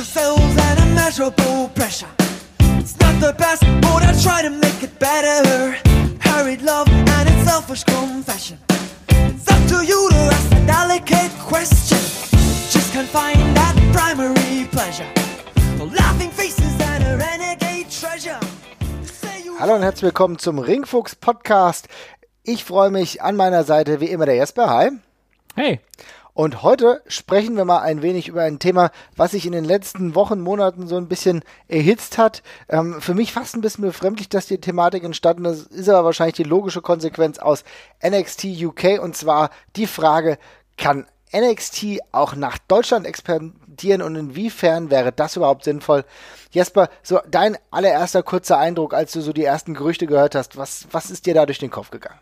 the cells and immeasurable pressure. It's not the best, but I try to make it better. Hurried love and its selfish confession. It's up to you to ask a delicate question. Just can't find that primary pleasure. The laughing faces and a renegade treasure. Hallo und herzlich willkommen zum Ringfuchs Podcast. Ich freue mich an meiner Seite wie immer der Jesper. Hi. Hey, Und heute sprechen wir mal ein wenig über ein Thema, was sich in den letzten Wochen, Monaten so ein bisschen erhitzt hat. Ähm, für mich fast ein bisschen befremdlich, dass die Thematik entstanden ist, ist aber wahrscheinlich die logische Konsequenz aus NXT UK und zwar die Frage, kann NXT auch nach Deutschland expandieren und inwiefern wäre das überhaupt sinnvoll? Jesper, so dein allererster kurzer Eindruck, als du so die ersten Gerüchte gehört hast, was, was ist dir da durch den Kopf gegangen?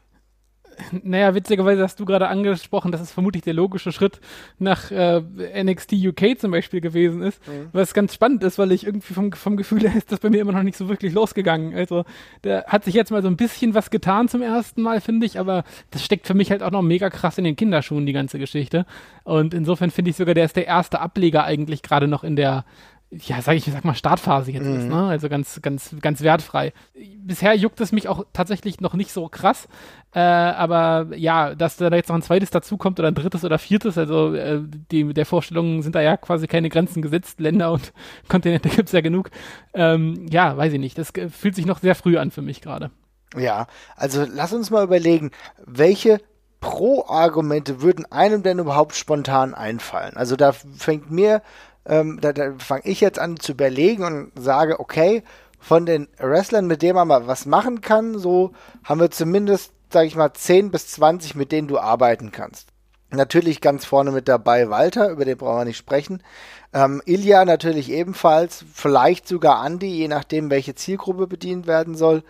naja, witzigerweise hast du gerade angesprochen, dass es vermutlich der logische Schritt nach äh, NXT UK zum Beispiel gewesen ist. Was ganz spannend ist, weil ich irgendwie vom, vom Gefühl her ist das bei mir immer noch nicht so wirklich losgegangen. Also da hat sich jetzt mal so ein bisschen was getan zum ersten Mal, finde ich, aber das steckt für mich halt auch noch mega krass in den Kinderschuhen, die ganze Geschichte. Und insofern finde ich sogar, der ist der erste Ableger eigentlich gerade noch in der ja, sag ich, sag mal, Startphase jetzt ist, ne? Also ganz, ganz, ganz wertfrei. Bisher juckt es mich auch tatsächlich noch nicht so krass. Äh, aber ja, dass da jetzt noch ein zweites dazukommt oder ein drittes oder viertes, also äh, die, der Vorstellungen sind da ja quasi keine Grenzen gesetzt. Länder und Kontinente gibt's ja genug. Ähm, ja, weiß ich nicht. Das fühlt sich noch sehr früh an für mich gerade. Ja, also lass uns mal überlegen, welche Pro-Argumente würden einem denn überhaupt spontan einfallen? Also da fängt mir, ähm, da, da fange ich jetzt an zu überlegen und sage, okay, von den Wrestlern, mit denen man mal was machen kann, so haben wir zumindest, sag ich mal, 10 bis 20, mit denen du arbeiten kannst. Natürlich ganz vorne mit dabei Walter, über den brauchen wir nicht sprechen. Ähm, Ilja natürlich ebenfalls, vielleicht sogar Andi, je nachdem, welche Zielgruppe bedient werden soll.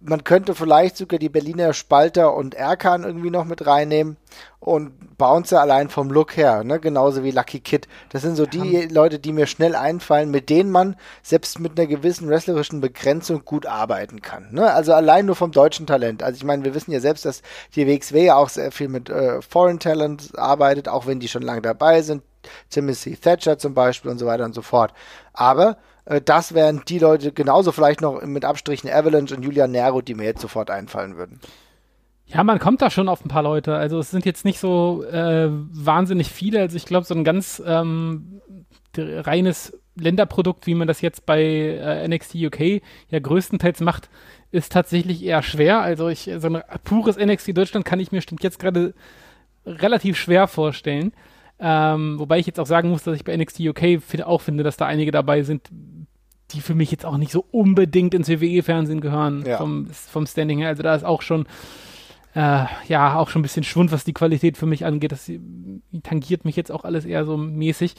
Man könnte vielleicht sogar die Berliner Spalter und Erkan irgendwie noch mit reinnehmen und Bouncer allein vom Look her, ne? genauso wie Lucky Kid. Das sind so die Leute, die mir schnell einfallen, mit denen man selbst mit einer gewissen wrestlerischen Begrenzung gut arbeiten kann. Ne? Also allein nur vom deutschen Talent. Also ich meine, wir wissen ja selbst, dass die WXW ja auch sehr viel mit äh, Foreign Talent arbeitet, auch wenn die schon lange dabei sind. Timothy Thatcher zum Beispiel und so weiter und so fort. Aber das wären die Leute genauso vielleicht noch mit Abstrichen Avalanche und Julian Nero, die mir jetzt sofort einfallen würden. Ja, man kommt da schon auf ein paar Leute. Also es sind jetzt nicht so äh, wahnsinnig viele. Also ich glaube, so ein ganz ähm, reines Länderprodukt, wie man das jetzt bei äh, NXT UK ja größtenteils macht, ist tatsächlich eher schwer. Also ich, so ein pures NXT Deutschland kann ich mir stimmt jetzt gerade relativ schwer vorstellen. Ähm, wobei ich jetzt auch sagen muss, dass ich bei NXT UK find, auch finde, dass da einige dabei sind, die für mich jetzt auch nicht so unbedingt ins WWE-Fernsehen gehören Ja. vom, vom Standing her. Also da ist auch schon äh, ja, auch schon ein bisschen Schwund, was die Qualität für mich angeht. Das äh, tangiert mich jetzt auch alles eher so mäßig.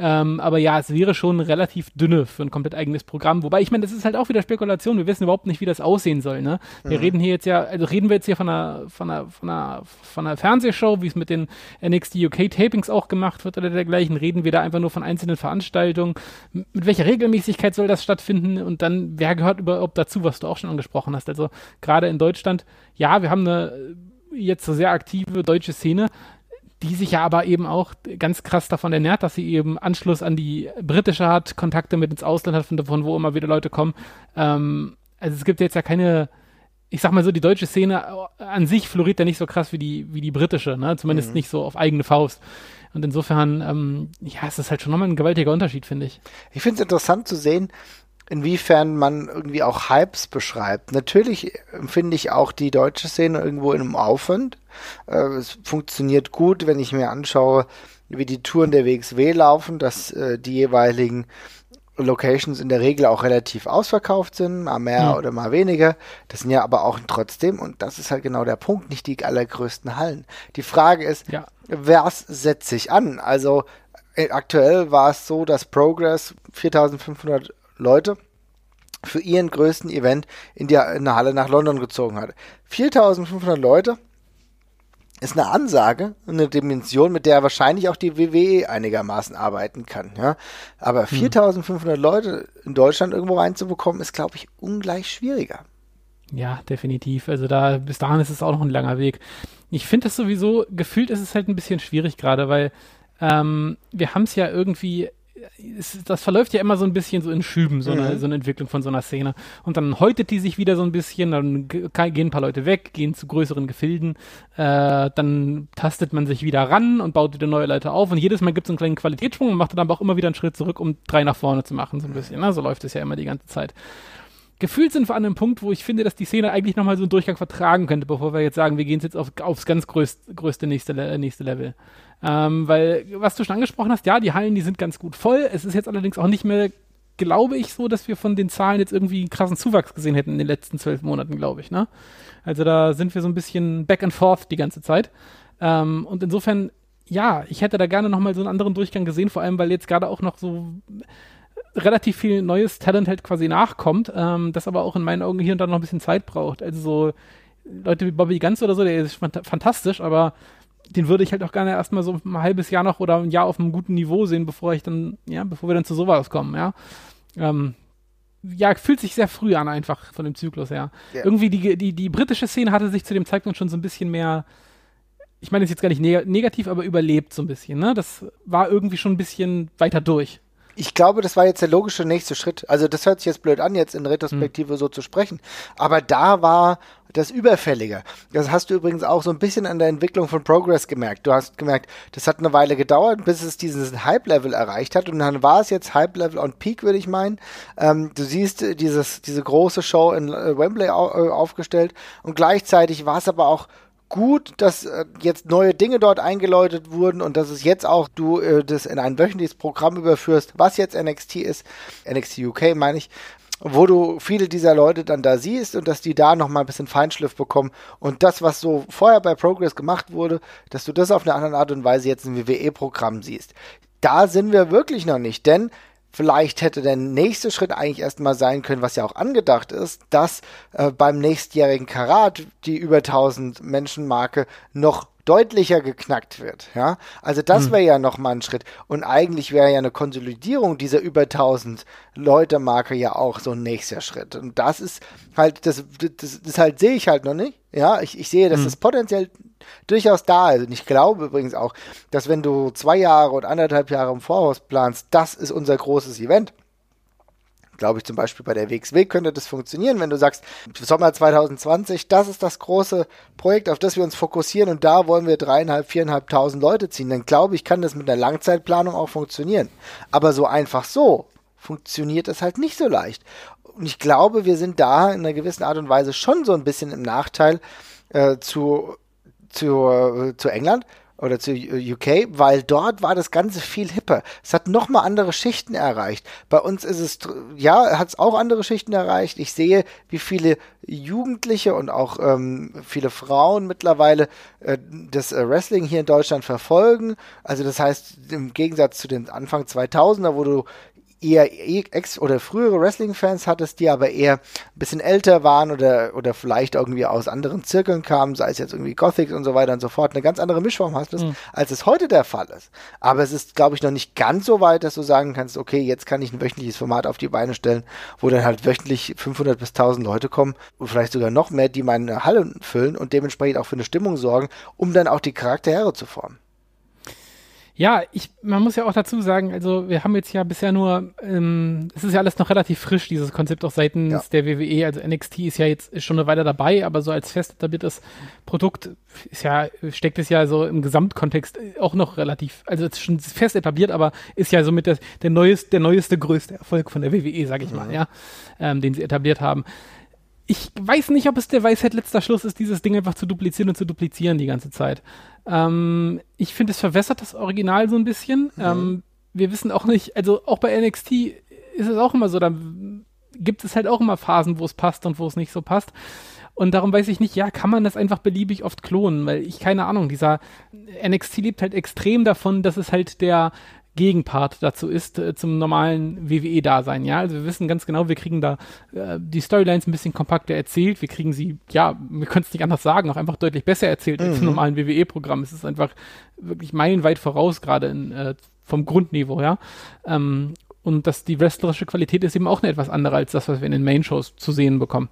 Ähm, aber ja, es wäre schon relativ dünne für ein komplett eigenes Programm. Wobei, ich meine, das ist halt auch wieder Spekulation. Wir wissen überhaupt nicht, wie das aussehen soll. Ne? Wir reden hier jetzt ja, also reden wir jetzt hier von einer, von einer, von einer, von einer Fernsehshow, wie es mit den NXT UK Tapings auch gemacht wird oder dergleichen. Reden wir da einfach nur von einzelnen Veranstaltungen. M- Mit welcher Regelmäßigkeit soll das stattfinden? Und dann, wer gehört überhaupt dazu, was du auch schon angesprochen hast? Also gerade in Deutschland, ja, wir haben eine äh, jetzt so sehr aktive deutsche Szene, die sich ja aber eben auch ganz krass davon ernährt, dass sie eben Anschluss an die britische hat, Kontakte mit ins Ausland hat, von, von wo immer wieder Leute kommen. Ähm, also es gibt jetzt ja keine, ich sag mal so, die deutsche Szene an sich floriert ja nicht so krass wie die, wie die britische, ne? Zumindest nicht so auf eigene Faust. Und insofern, ähm, ja, es ist halt schon nochmal ein gewaltiger Unterschied, finde ich. Ich finde es interessant zu sehen, inwiefern man irgendwie auch Hypes beschreibt. Natürlich empfinde ich auch die deutsche Szene irgendwo in einem Aufwand. Äh, es funktioniert gut, wenn ich mir anschaue, wie die Touren der WXW laufen, dass äh, die jeweiligen Locations in der Regel auch relativ ausverkauft sind, mal mehr Mhm. oder mal weniger. Das sind ja aber auch trotzdem, und das ist halt genau der Punkt, nicht die allergrößten Hallen. Die Frage ist, Ja. was setzt sich an? Also äh, aktuell war es so, dass Progress 4500 Leute für ihren größten Event in, die, in eine Halle nach London gezogen hat. 4500 Leute ist eine Ansage, eine Dimension, mit der wahrscheinlich auch die WWE einigermaßen arbeiten kann. Ja? Aber 4500 Leute in Deutschland irgendwo reinzubekommen, ist, glaube ich, ungleich schwieriger. Ja, definitiv. Also da, bis dahin ist es auch noch ein langer Weg. Ich finde das sowieso, gefühlt ist es halt ein bisschen schwierig gerade, weil ähm, wir haben es ja irgendwie, es, das verläuft ja immer so ein bisschen so in Schüben, so, mhm. eine, so eine Entwicklung von so einer Szene. Und dann häutet die sich wieder so ein bisschen, dann gehen ein paar Leute weg, gehen zu größeren Gefilden, äh, dann tastet man sich wieder ran und baut wieder neue Leute auf und jedes Mal gibt es einen kleinen Qualitätssprung und macht dann aber auch immer wieder einen Schritt zurück, um drei nach vorne zu machen, so ein bisschen. Ne? So läuft es ja immer die ganze Zeit. Gefühlt sind wir an einem Punkt, wo ich finde, dass die Szene eigentlich nochmal so einen Durchgang vertragen könnte, bevor wir jetzt sagen, wir gehen jetzt auf, aufs ganz größt, größte nächste, nächste Level. Ähm, weil, was du schon angesprochen hast, ja, die Hallen, die sind ganz gut voll. Es ist jetzt allerdings auch nicht mehr, glaube ich, so, dass wir von den Zahlen jetzt irgendwie einen krassen Zuwachs gesehen hätten in den letzten zwölf Monaten, glaube ich. Ne? Also da sind wir so ein bisschen back and forth die ganze Zeit. Ähm, und insofern, ja, ich hätte da gerne nochmal so einen anderen Durchgang gesehen, vor allem, weil jetzt gerade auch noch so relativ viel neues Talent halt quasi nachkommt, ähm, das aber auch in meinen Augen hier und da noch ein bisschen Zeit braucht. Also so Leute wie Bobby Ganz oder so, der ist fantastisch, aber den würde ich halt auch gerne erstmal so ein halbes Jahr noch oder ein Jahr auf einem guten Niveau sehen, bevor ich dann, ja, bevor wir dann zu sowas kommen, ja. Ähm, ja, fühlt sich sehr früh an, einfach von dem Zyklus her. Yeah. Irgendwie die, die, die britische Szene hatte sich zu dem Zeitpunkt schon so ein bisschen mehr, ich meine, ist jetzt gar nicht neg negativ, aber überlebt so ein bisschen, ne? Das war irgendwie schon ein bisschen weiter durch ich glaube, das war jetzt der logische nächste Schritt. Also das hört sich jetzt blöd an, jetzt in Retrospektive mhm. so zu sprechen. Aber da war das Überfällige. Das hast du übrigens auch so ein bisschen an der Entwicklung von Progress gemerkt. Du hast gemerkt, das hat eine Weile gedauert, bis es diesen Hype-Level erreicht hat. Und dann war es jetzt Hype-Level on Peak, würde ich meinen. Ähm, du siehst äh, dieses, diese große Show in äh, Wembley au äh, aufgestellt. Und gleichzeitig war es aber auch gut, dass äh, jetzt neue Dinge dort eingeläutet wurden und dass es jetzt auch du äh, das in ein wöchentliches Programm überführst, was jetzt NXT ist, NXT UK meine ich, wo du viele dieser Leute dann da siehst und dass die da nochmal ein bisschen Feinschliff bekommen und das, was so vorher bei Progress gemacht wurde, dass du das auf eine andere Art und Weise jetzt im WWE-Programm siehst. Da sind wir wirklich noch nicht, denn Vielleicht hätte der nächste Schritt eigentlich erstmal sein können, was ja auch angedacht ist, dass äh, beim nächstjährigen Karat die über 1000 Menschen Marke noch deutlicher geknackt wird. Ja, also das hm. wäre ja noch mal ein Schritt. Und eigentlich wäre ja eine Konsolidierung dieser über 1000 Leute Marke ja auch so ein nächster Schritt. Und das ist halt, das, das, das halt sehe ich halt noch nicht. Ja, ich, ich sehe, dass hm. das potenziell durchaus da ist. Und ich glaube übrigens auch, dass wenn du zwei Jahre oder anderthalb Jahre im Voraus planst, das ist unser großes Event glaube ich, zum Beispiel bei der WXW könnte das funktionieren, wenn du sagst, Sommer 2020, das ist das große Projekt, auf das wir uns fokussieren und da wollen wir dreieinhalb, viereinhalbtausend Leute ziehen, dann glaube ich, kann das mit einer Langzeitplanung auch funktionieren. Aber so einfach so funktioniert es halt nicht so leicht. Und ich glaube, wir sind da in einer gewissen Art und Weise schon so ein bisschen im Nachteil äh, zu, zu, zu England oder zu UK, weil dort war das Ganze viel hipper. Es hat nochmal andere Schichten erreicht. Bei uns ist es, ja, hat es auch andere Schichten erreicht. Ich sehe, wie viele Jugendliche und auch ähm, viele Frauen mittlerweile äh, das äh, Wrestling hier in Deutschland verfolgen. Also das heißt, im Gegensatz zu den Anfang 2000er, wo du eher ex- oder frühere Wrestling-Fans hattest, die aber eher ein bisschen älter waren oder, oder vielleicht irgendwie aus anderen Zirkeln kamen, sei es jetzt irgendwie Gothic und so weiter und so fort, eine ganz andere Mischform hast, mhm. als es heute der Fall ist. Aber es ist, glaube ich, noch nicht ganz so weit, dass du sagen kannst, okay, jetzt kann ich ein wöchentliches Format auf die Beine stellen, wo dann halt wöchentlich 500 bis 1000 Leute kommen und vielleicht sogar noch mehr, die meine Halle füllen und dementsprechend auch für eine Stimmung sorgen, um dann auch die Charaktere zu formen. Ja, ich, man muss ja auch dazu sagen, also wir haben jetzt ja bisher nur, ähm, es ist ja alles noch relativ frisch, dieses Konzept auch seitens ja. der WWE. Also NXT ist ja jetzt ist schon eine Weile dabei, aber so als fest etabliertes Produkt ist ja, steckt es ja so im Gesamtkontext auch noch relativ, also es ist schon fest etabliert, aber ist ja somit der, der neueste, der neueste, größte Erfolg von der WWE, sag ich mhm. mal, ja, ähm, den sie etabliert haben ich weiß nicht, ob es der Weisheit letzter Schluss ist, dieses Ding einfach zu duplizieren und zu duplizieren die ganze Zeit. Ähm, ich finde, es verwässert das Original so ein bisschen. Mhm. Ähm, wir wissen auch nicht, also auch bei NXT ist es auch immer so, da gibt es halt auch immer Phasen, wo es passt und wo es nicht so passt. Und darum weiß ich nicht, ja, kann man das einfach beliebig oft klonen, weil ich keine Ahnung, dieser NXT lebt halt extrem davon, dass es halt der Gegenpart dazu ist, äh, zum normalen WWE-Dasein. Ja, also wir wissen ganz genau, wir kriegen da äh, die Storylines ein bisschen kompakter erzählt. Wir kriegen sie, ja, wir können es nicht anders sagen, auch einfach deutlich besser erzählt mhm. als im mhm. normalen WWE-Programm. Es ist einfach wirklich meilenweit voraus, gerade äh, vom Grundniveau, ja. Ähm, und dass die wrestlerische Qualität ist eben auch eine etwas andere als das, was wir in den Main-Shows zu sehen bekommen.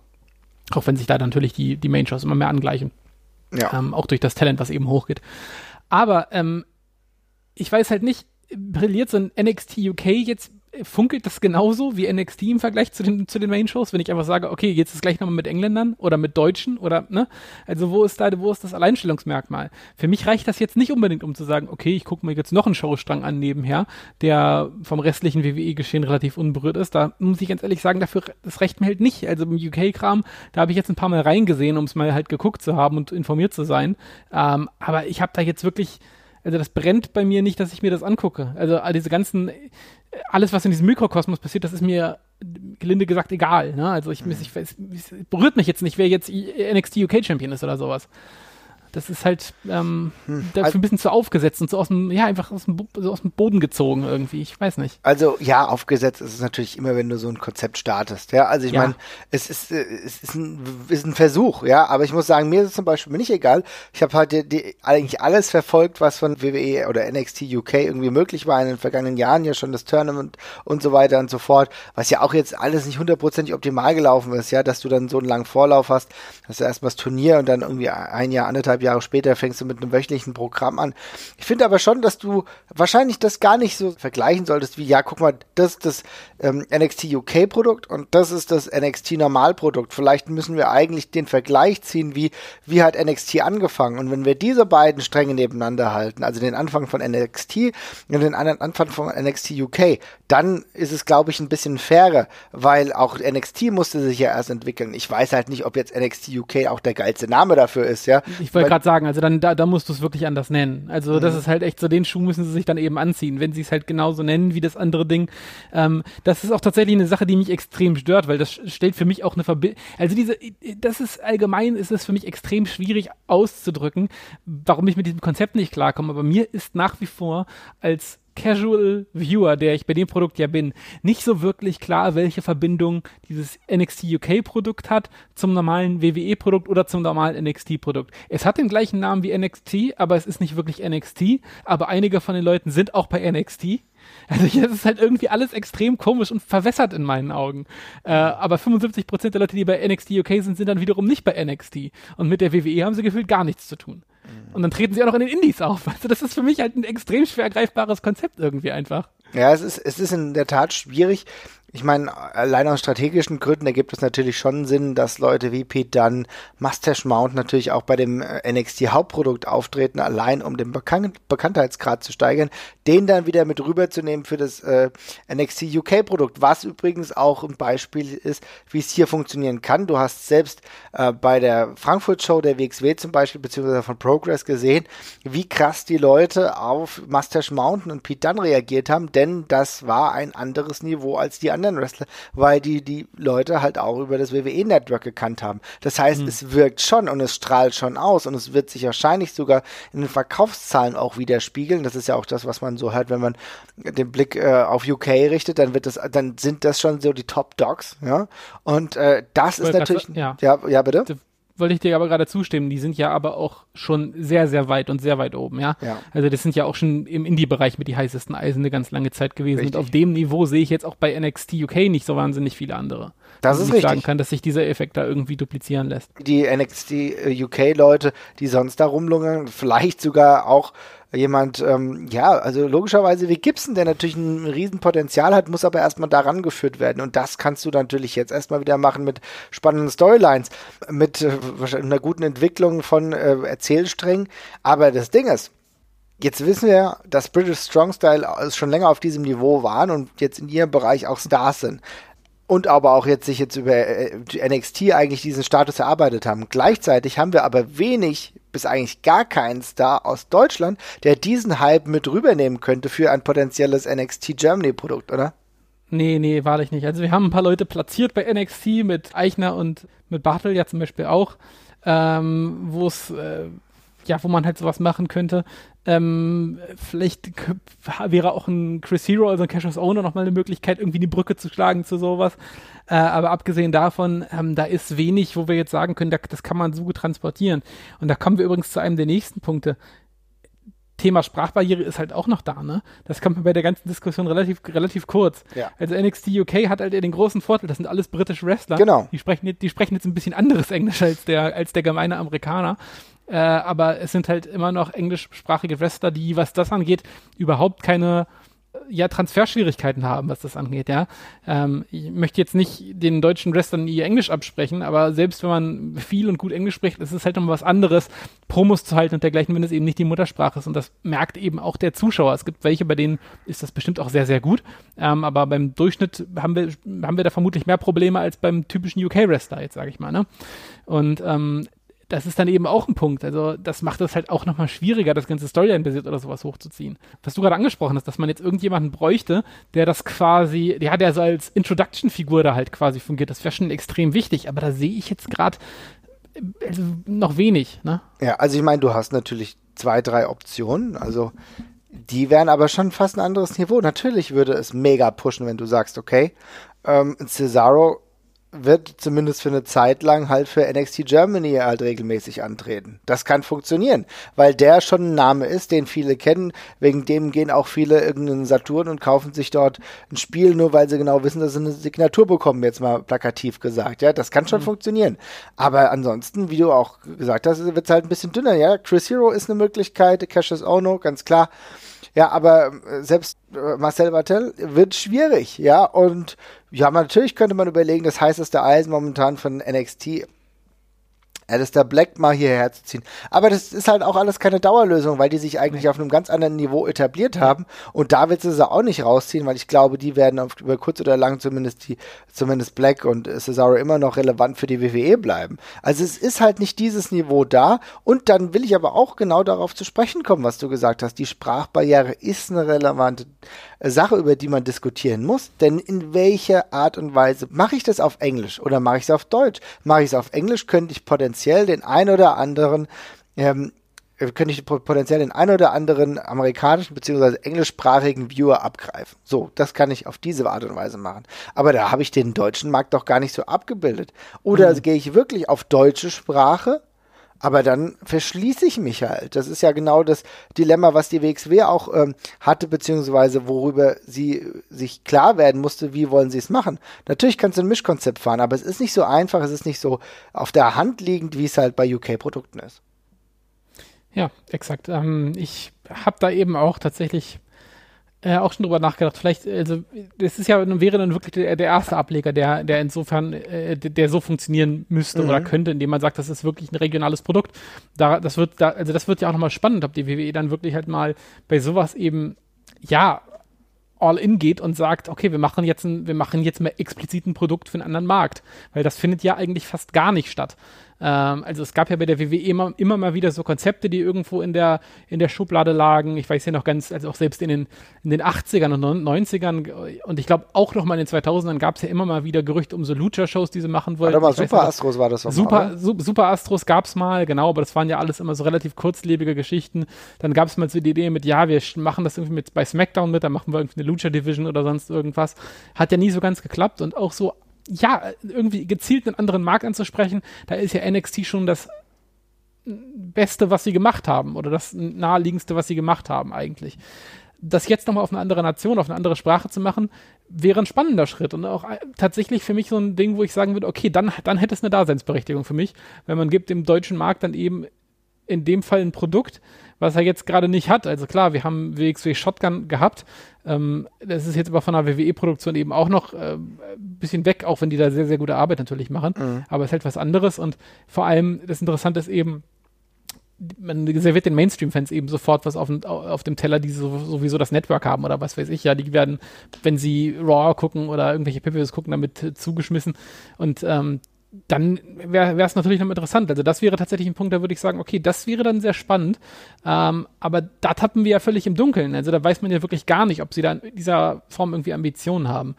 Auch wenn sich da natürlich die, die Main-Shows immer mehr angleichen. Ja. Ähm, auch durch das Talent, was eben hochgeht. Aber ähm, ich weiß halt nicht, brilliert so ein NXT UK jetzt funkelt das genauso wie NXT im Vergleich zu den, zu den Main-Shows, wenn ich einfach sage, okay, jetzt ist gleich nochmal mit Engländern oder mit Deutschen oder, ne? Also wo ist da, wo ist das Alleinstellungsmerkmal? Für mich reicht das jetzt nicht unbedingt, um zu sagen, okay, ich gucke mir jetzt noch einen Showstrang an nebenher, der vom restlichen WWE-Geschehen relativ unberührt ist. Da muss ich ganz ehrlich sagen, dafür, das reicht mir halt nicht. Also im UK-Kram, da habe ich jetzt ein paar Mal reingesehen, um es mal halt geguckt zu haben und informiert zu sein. Ähm, aber ich habe da jetzt wirklich, also das brennt bei mir nicht, dass ich mir das angucke. Also all diese ganzen, alles, was in diesem Mikrokosmos passiert, das ist mir gelinde gesagt egal. Ne? Also ich, mhm. ich, es, es berührt mich jetzt nicht, wer jetzt NXT UK Champion ist oder sowas das ist halt ähm, hm. dafür also, ein bisschen zu aufgesetzt und so aus dem, ja, einfach aus dem, so aus dem Boden gezogen irgendwie. Ich weiß nicht. Also ja, aufgesetzt ist es natürlich immer, wenn du so ein Konzept startest. Ja, also ich ja. meine, es ist, äh, es ist ein, ist ein Versuch, ja, aber ich muss sagen, mir ist es zum Beispiel nicht egal. Ich habe halt die, die, eigentlich alles verfolgt, was von WWE oder NXT UK irgendwie möglich war in den vergangenen Jahren, ja schon das Tournament und so weiter und so fort, was ja auch jetzt alles nicht hundertprozentig optimal gelaufen ist, ja, dass du dann so einen langen Vorlauf hast, dass du erstmal das Turnier und dann irgendwie ein Jahr, anderthalb Jahre später fängst du mit einem wöchentlichen Programm an. Ich finde aber schon, dass du wahrscheinlich das gar nicht so vergleichen solltest wie, ja, guck mal, das ist das ähm, NXT UK Produkt und das ist das NXT Normal Produkt. Vielleicht müssen wir eigentlich den Vergleich ziehen, wie, wie hat NXT angefangen. Und wenn wir diese beiden Stränge nebeneinander halten, also den Anfang von NXT und den anderen Anfang von NXT UK, dann ist es, glaube ich, ein bisschen fairer, weil auch NXT musste sich ja erst entwickeln. Ich weiß halt nicht, ob jetzt NXT UK auch der geilste Name dafür ist, ja. Ich wollte gerade sagen, also dann da, da musst du es wirklich anders nennen. Also mhm. das ist halt echt so, den Schuh müssen sie sich dann eben anziehen, wenn sie es halt genauso nennen wie das andere Ding. Ähm, das ist auch tatsächlich eine Sache, die mich extrem stört, weil das stellt für mich auch eine Verbindung. Also diese, das ist allgemein, ist es für mich extrem schwierig auszudrücken, warum ich mit diesem Konzept nicht klarkomme. Aber mir ist nach wie vor als Casual Viewer, der ich bei dem Produkt ja bin, nicht so wirklich klar, welche Verbindung dieses NXT UK Produkt hat zum normalen WWE Produkt oder zum normalen NXT Produkt. Es hat den gleichen Namen wie NXT, aber es ist nicht wirklich NXT, aber einige von den Leuten sind auch bei NXT. Also hier ist halt irgendwie alles extrem komisch und verwässert in meinen Augen. Äh, aber 75% der Leute, die bei NXT UK sind, sind dann wiederum nicht bei NXT. Und mit der WWE haben sie gefühlt gar nichts zu tun. Und dann treten sie auch noch in den Indies auf. Also das ist für mich halt ein extrem schwer greifbares Konzept irgendwie einfach. Ja, es ist, es ist in der Tat schwierig ich meine, allein aus strategischen Gründen ergibt es natürlich schon Sinn, dass Leute wie Pete Dunn, Mustache Mount natürlich auch bei dem äh, NXT Hauptprodukt auftreten, allein um den Bekan Bekanntheitsgrad zu steigern, den dann wieder mit rüberzunehmen für das äh, NXT UK Produkt, was übrigens auch ein Beispiel ist, wie es hier funktionieren kann. Du hast selbst äh, bei der Frankfurt Show der WXW zum Beispiel, beziehungsweise von Progress gesehen, wie krass die Leute auf Mustache Mountain und Pete Dunn reagiert haben, denn das war ein anderes Niveau als die anderen Wrestler, weil die die Leute halt auch über das WWE-Network gekannt haben. Das heißt, mhm. es wirkt schon und es strahlt schon aus und es wird sich wahrscheinlich sogar in den Verkaufszahlen auch widerspiegeln. Das ist ja auch das, was man so hört, wenn man den Blick äh, auf UK richtet, dann wird das, dann sind das schon so die Top Dogs, ja. Und äh, das ist natürlich, ja. ja, ja, bitte wollte ich dir aber gerade zustimmen, die sind ja aber auch schon sehr, sehr weit und sehr weit oben, ja. ja. Also das sind ja auch schon im Indie-Bereich mit die heißesten Eisen eine ganz lange Zeit gewesen. Richtig. Und auf dem Niveau sehe ich jetzt auch bei NXT UK nicht so wahnsinnig viele andere. Das ist richtig. sagen kann, dass sich dieser Effekt da irgendwie duplizieren lässt. Die NXT äh, UK-Leute, die sonst da rumlungern, vielleicht sogar auch jemand, ähm, ja, also logischerweise wie Gibson, der natürlich ein Riesenpotenzial hat, muss aber erstmal daran geführt werden. Und das kannst du natürlich jetzt erstmal wieder machen mit spannenden Storylines, mit äh, einer guten Entwicklung von äh, Erzählsträngen. Aber das Ding ist, Jetzt wissen wir, dass British Strong Style schon länger auf diesem Niveau waren und jetzt in ihrem Bereich auch Stars sind und aber auch jetzt sich jetzt über äh, NXT eigentlich diesen Status erarbeitet haben. Gleichzeitig haben wir aber wenig bis eigentlich gar keinen Star aus Deutschland, der diesen Hype mit rübernehmen könnte für ein potenzielles NXT Germany Produkt, oder? Nee, nee, wahrlich nicht. Also wir haben ein paar Leute platziert bei NXT mit Eichner und mit Bartel ja zum Beispiel auch, ähm, wo es äh, ja, wo man halt sowas machen könnte. Ähm, vielleicht wäre auch ein Chris Hero, also ein Cassius Owner, nochmal eine Möglichkeit, irgendwie die Brücke zu schlagen zu sowas. Äh, aber abgesehen davon, ähm, da ist wenig, wo wir jetzt sagen können, da, das kann man so gut transportieren. Und da kommen wir übrigens zu einem der nächsten Punkte. Thema Sprachbarriere ist halt auch noch da, ne? Das kommt mir bei der ganzen Diskussion relativ, relativ kurz. Ja. Also NXT UK hat halt den großen Vorteil, das sind alles britische Wrestler. Genau. Die sprechen, die sprechen jetzt ein bisschen anderes Englisch als der, als der gemeine Amerikaner. Äh, aber es sind halt immer noch englischsprachige Wrestler, die, was das angeht, überhaupt keine ja Transferschwierigkeiten haben, was das angeht, ja. Ähm, ich möchte jetzt nicht den deutschen Wrestlern ihr Englisch absprechen, aber selbst wenn man viel und gut Englisch spricht, ist es halt noch was anderes, Promos zu halten und dergleichen, wenn es eben nicht die Muttersprache ist. Und das merkt eben auch der Zuschauer. Es gibt welche, bei denen ist das bestimmt auch sehr, sehr gut. Ähm, aber beim Durchschnitt haben wir, haben wir da vermutlich mehr Probleme als beim typischen UK-Wrestler, jetzt sage ich mal, ne? Und ähm, das ist dann eben auch ein Punkt. Also das macht es halt auch nochmal schwieriger, das ganze Storyline-basiert oder sowas hochzuziehen. Was du gerade angesprochen hast, dass man jetzt irgendjemanden bräuchte, der das quasi, der ja so als Introduction-Figur da halt quasi fungiert. Das wäre schon extrem wichtig, aber da sehe ich jetzt gerade also noch wenig. Ne? Ja, also ich meine, du hast natürlich zwei, drei Optionen. Also die wären aber schon fast ein anderes Niveau. Natürlich würde es mega pushen, wenn du sagst, okay, ähm, Cesaro wird zumindest für eine Zeit lang halt für NXT Germany halt regelmäßig antreten. Das kann funktionieren, weil der schon ein Name ist, den viele kennen. Wegen dem gehen auch viele irgendeinen Saturn und kaufen sich dort ein Spiel, nur weil sie genau wissen, dass sie eine Signatur bekommen, jetzt mal plakativ gesagt. Ja, das kann schon mhm. funktionieren. Aber ansonsten, wie du auch gesagt hast, wird es halt ein bisschen dünner. Ja, Chris Hero ist eine Möglichkeit, Cassius Ono, ganz klar. Ja, aber äh, selbst äh, Marcel Bartel wird schwierig, ja. Und ja, natürlich könnte man überlegen, das heißeste Eisen momentan von NXT Alistair Black mal hierher zu ziehen. Aber das ist halt auch alles keine Dauerlösung, weil die sich eigentlich auf einem ganz anderen Niveau etabliert haben. Und da wird sie auch nicht rausziehen, weil ich glaube, die werden auf, über kurz oder lang zumindest die, zumindest Black und Cesaro immer noch relevant für die WWE bleiben. Also es ist halt nicht dieses Niveau da. Und dann will ich aber auch genau darauf zu sprechen kommen, was du gesagt hast. Die Sprachbarriere ist eine relevante Sache, über die man diskutieren muss. Denn in welcher Art und Weise mache ich das auf Englisch oder mache ich es auf Deutsch? Mache ich es auf Englisch, könnte ich potenziell den ein oder anderen ähm, könnte ich potenziell den ein oder anderen amerikanischen bzw. englischsprachigen Viewer abgreifen. So, das kann ich auf diese Art und Weise machen. Aber da habe ich den deutschen Markt doch gar nicht so abgebildet. Oder mhm. gehe ich wirklich auf deutsche Sprache aber dann verschließe ich mich halt. Das ist ja genau das Dilemma, was die WXW auch ähm, hatte, beziehungsweise worüber sie sich klar werden musste, wie wollen sie es machen. Natürlich kannst du ein Mischkonzept fahren, aber es ist nicht so einfach, es ist nicht so auf der Hand liegend, wie es halt bei UK-Produkten ist. Ja, exakt. Ähm, ich habe da eben auch tatsächlich äh, auch schon drüber nachgedacht. Vielleicht, also, das ist ja, wäre dann wirklich der, der erste Ableger, der, der insofern, äh, der, der, so funktionieren müsste mhm. oder könnte, indem man sagt, das ist wirklich ein regionales Produkt. Da, das wird, da, also, das wird ja auch nochmal spannend, ob die WWE dann wirklich halt mal bei sowas eben, ja, all in geht und sagt, okay, wir machen jetzt ein, wir machen jetzt mal explizit ein Produkt für einen anderen Markt. Weil das findet ja eigentlich fast gar nicht statt. Ähm, also es gab ja bei der WWE immer, immer mal wieder so Konzepte, die irgendwo in der, in der Schublade lagen. Ich weiß ja noch ganz, also auch selbst in den, in den 80ern und 90ern und ich glaube auch noch mal in den 2000ern gab es ja immer mal wieder Gerüchte um so Lucha-Shows, die sie machen wollten. Aber Super Astros war das auch Super, mal, su Super Astros gab es mal, genau, aber das waren ja alles immer so relativ kurzlebige Geschichten. Dann gab es mal so die Idee mit, ja, wir machen das irgendwie mit bei SmackDown mit, dann machen wir irgendwie eine Lucha-Division oder sonst irgendwas. Hat ja nie so ganz geklappt und auch so ja, irgendwie gezielt einen anderen Markt anzusprechen, da ist ja NXT schon das Beste, was sie gemacht haben oder das naheliegendste, was sie gemacht haben eigentlich. Das jetzt nochmal auf eine andere Nation, auf eine andere Sprache zu machen, wäre ein spannender Schritt und auch tatsächlich für mich so ein Ding, wo ich sagen würde, okay, dann, dann hätte es eine Daseinsberechtigung für mich, weil man gibt dem deutschen Markt dann eben in dem Fall ein Produkt, was er jetzt gerade nicht hat. Also klar, wir haben WXW Shotgun gehabt. Ähm, das ist jetzt aber von der WWE-Produktion eben auch noch äh, ein bisschen weg, auch wenn die da sehr, sehr gute Arbeit natürlich machen. Mhm. Aber es ist halt was anderes und vor allem das Interessante ist eben, man serviert den Mainstream-Fans eben sofort was auf, auf dem Teller, die so, sowieso das Network haben oder was weiß ich. Ja, die werden, wenn sie Raw gucken oder irgendwelche PPVs gucken, damit zugeschmissen. Und ähm, dann wäre es natürlich noch interessant. Also das wäre tatsächlich ein Punkt, da würde ich sagen, okay, das wäre dann sehr spannend. Ähm, aber da tappen wir ja völlig im Dunkeln. Also da weiß man ja wirklich gar nicht, ob sie da in dieser Form irgendwie Ambitionen haben.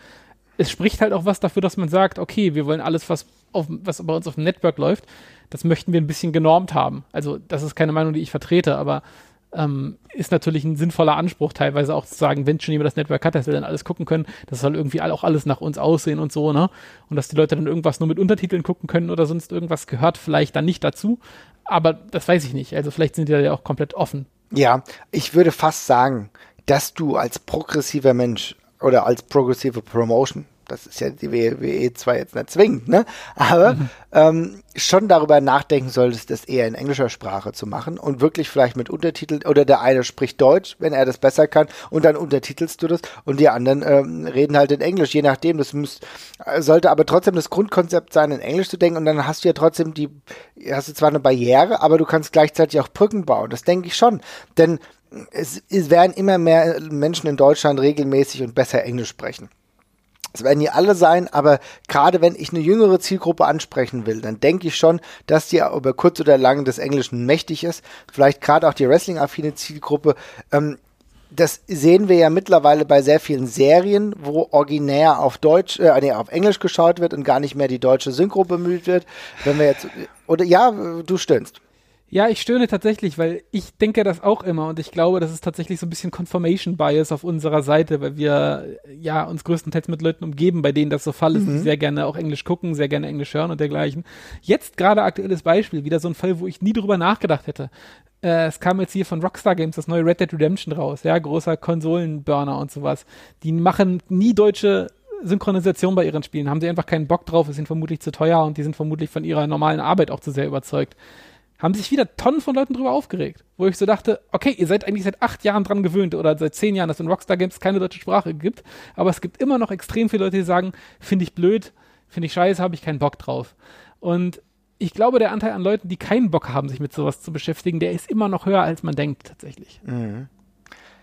Es spricht halt auch was dafür, dass man sagt, okay, wir wollen alles, was, auf, was bei uns auf dem Network läuft, das möchten wir ein bisschen genormt haben. Also das ist keine Meinung, die ich vertrete, aber ähm, ist natürlich ein sinnvoller Anspruch, teilweise auch zu sagen, wenn schon jemand das Network hat, dass wir dann alles gucken können, das soll irgendwie auch alles nach uns aussehen und so, ne? Und dass die Leute dann irgendwas nur mit Untertiteln gucken können oder sonst irgendwas gehört vielleicht dann nicht dazu. Aber das weiß ich nicht. Also vielleicht sind die da ja auch komplett offen. Ja, ich würde fast sagen, dass du als progressiver Mensch oder als progressive Promotion, das ist ja die WWE zwar jetzt nicht zwingend, ne? Aber mhm. ähm, schon darüber nachdenken solltest, das eher in englischer Sprache zu machen und wirklich vielleicht mit Untertiteln oder der eine spricht Deutsch, wenn er das besser kann, und dann untertitelst du das und die anderen ähm, reden halt in Englisch, je nachdem. Das muss, sollte aber trotzdem das Grundkonzept sein, in Englisch zu denken und dann hast du ja trotzdem die, hast du zwar eine Barriere, aber du kannst gleichzeitig auch Brücken bauen. Das denke ich schon. Denn es, es werden immer mehr Menschen in Deutschland regelmäßig und besser Englisch sprechen. Es werden nie alle sein, aber gerade wenn ich eine jüngere Zielgruppe ansprechen will, dann denke ich schon, dass die über kurz oder lang des Englischen mächtig ist. Vielleicht gerade auch die Wrestling-affine Zielgruppe. Ähm, das sehen wir ja mittlerweile bei sehr vielen Serien, wo originär auf Deutsch, äh, nee, auf Englisch geschaut wird und gar nicht mehr die deutsche Synchro bemüht wird. Wenn wir jetzt, oder ja, du stöhnst. Ja, ich stöhne tatsächlich, weil ich denke das auch immer und ich glaube, das ist tatsächlich so ein bisschen Confirmation Bias auf unserer Seite, weil wir ja uns größtenteils mit Leuten umgeben, bei denen das so Fall ist, mhm. die sehr gerne auch Englisch gucken, sehr gerne Englisch hören und dergleichen. Jetzt gerade aktuelles Beispiel, wieder so ein Fall, wo ich nie drüber nachgedacht hätte. Äh, es kam jetzt hier von Rockstar Games das neue Red Dead Redemption raus, ja, großer Konsolenburner und sowas. Die machen nie deutsche Synchronisation bei ihren Spielen, haben sie einfach keinen Bock drauf, ist ihnen vermutlich zu teuer und die sind vermutlich von ihrer normalen Arbeit auch zu sehr überzeugt haben sich wieder Tonnen von Leuten drüber aufgeregt. Wo ich so dachte, okay, ihr seid eigentlich seit acht Jahren dran gewöhnt oder seit zehn Jahren, dass in Rockstar Games keine deutsche Sprache gibt. Aber es gibt immer noch extrem viele Leute, die sagen, finde ich blöd, finde ich scheiße, habe ich keinen Bock drauf. Und ich glaube, der Anteil an Leuten, die keinen Bock haben, sich mit sowas zu beschäftigen, der ist immer noch höher, als man denkt, tatsächlich. Mhm.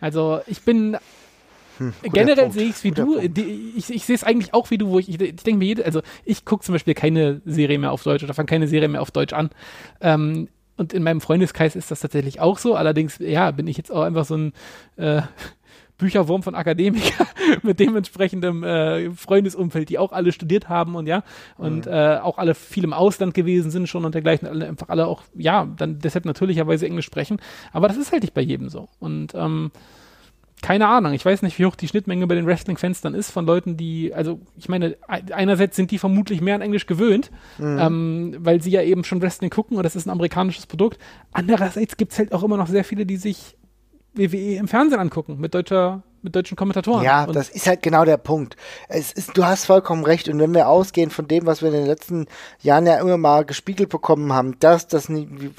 Also ich bin hm, Generell sehe ich es wie du. Die, ich, ich sehe es eigentlich auch wie du, wo ich, ich, ich denke mir, jede, also ich gucke zum Beispiel keine Serie mehr auf Deutsch oder fange keine Serie mehr auf Deutsch an. Ähm, und in meinem Freundeskreis ist das tatsächlich auch so. Allerdings, ja, bin ich jetzt auch einfach so ein äh, Bücherwurm von Akademiker mit dementsprechendem äh, Freundesumfeld, die auch alle studiert haben und ja, und mhm. äh, auch alle viel im Ausland gewesen sind schon und dergleichen, alle, einfach alle auch, ja, dann deshalb natürlicherweise Englisch sprechen. Aber das ist halt nicht bei jedem so. Und ähm, keine Ahnung, ich weiß nicht, wie hoch die Schnittmenge bei den Wrestling-Fans dann ist von Leuten, die, also ich meine, einerseits sind die vermutlich mehr an Englisch gewöhnt, mhm. ähm, weil sie ja eben schon Wrestling gucken und das ist ein amerikanisches Produkt. Andererseits gibt es halt auch immer noch sehr viele, die sich WWE im Fernsehen angucken mit deutscher mit deutschen Kommentatoren. Ja, und das ist halt genau der Punkt. Es ist, du hast vollkommen recht. Und wenn wir ausgehen von dem, was wir in den letzten Jahren ja immer mal gespiegelt bekommen haben, dass, dass,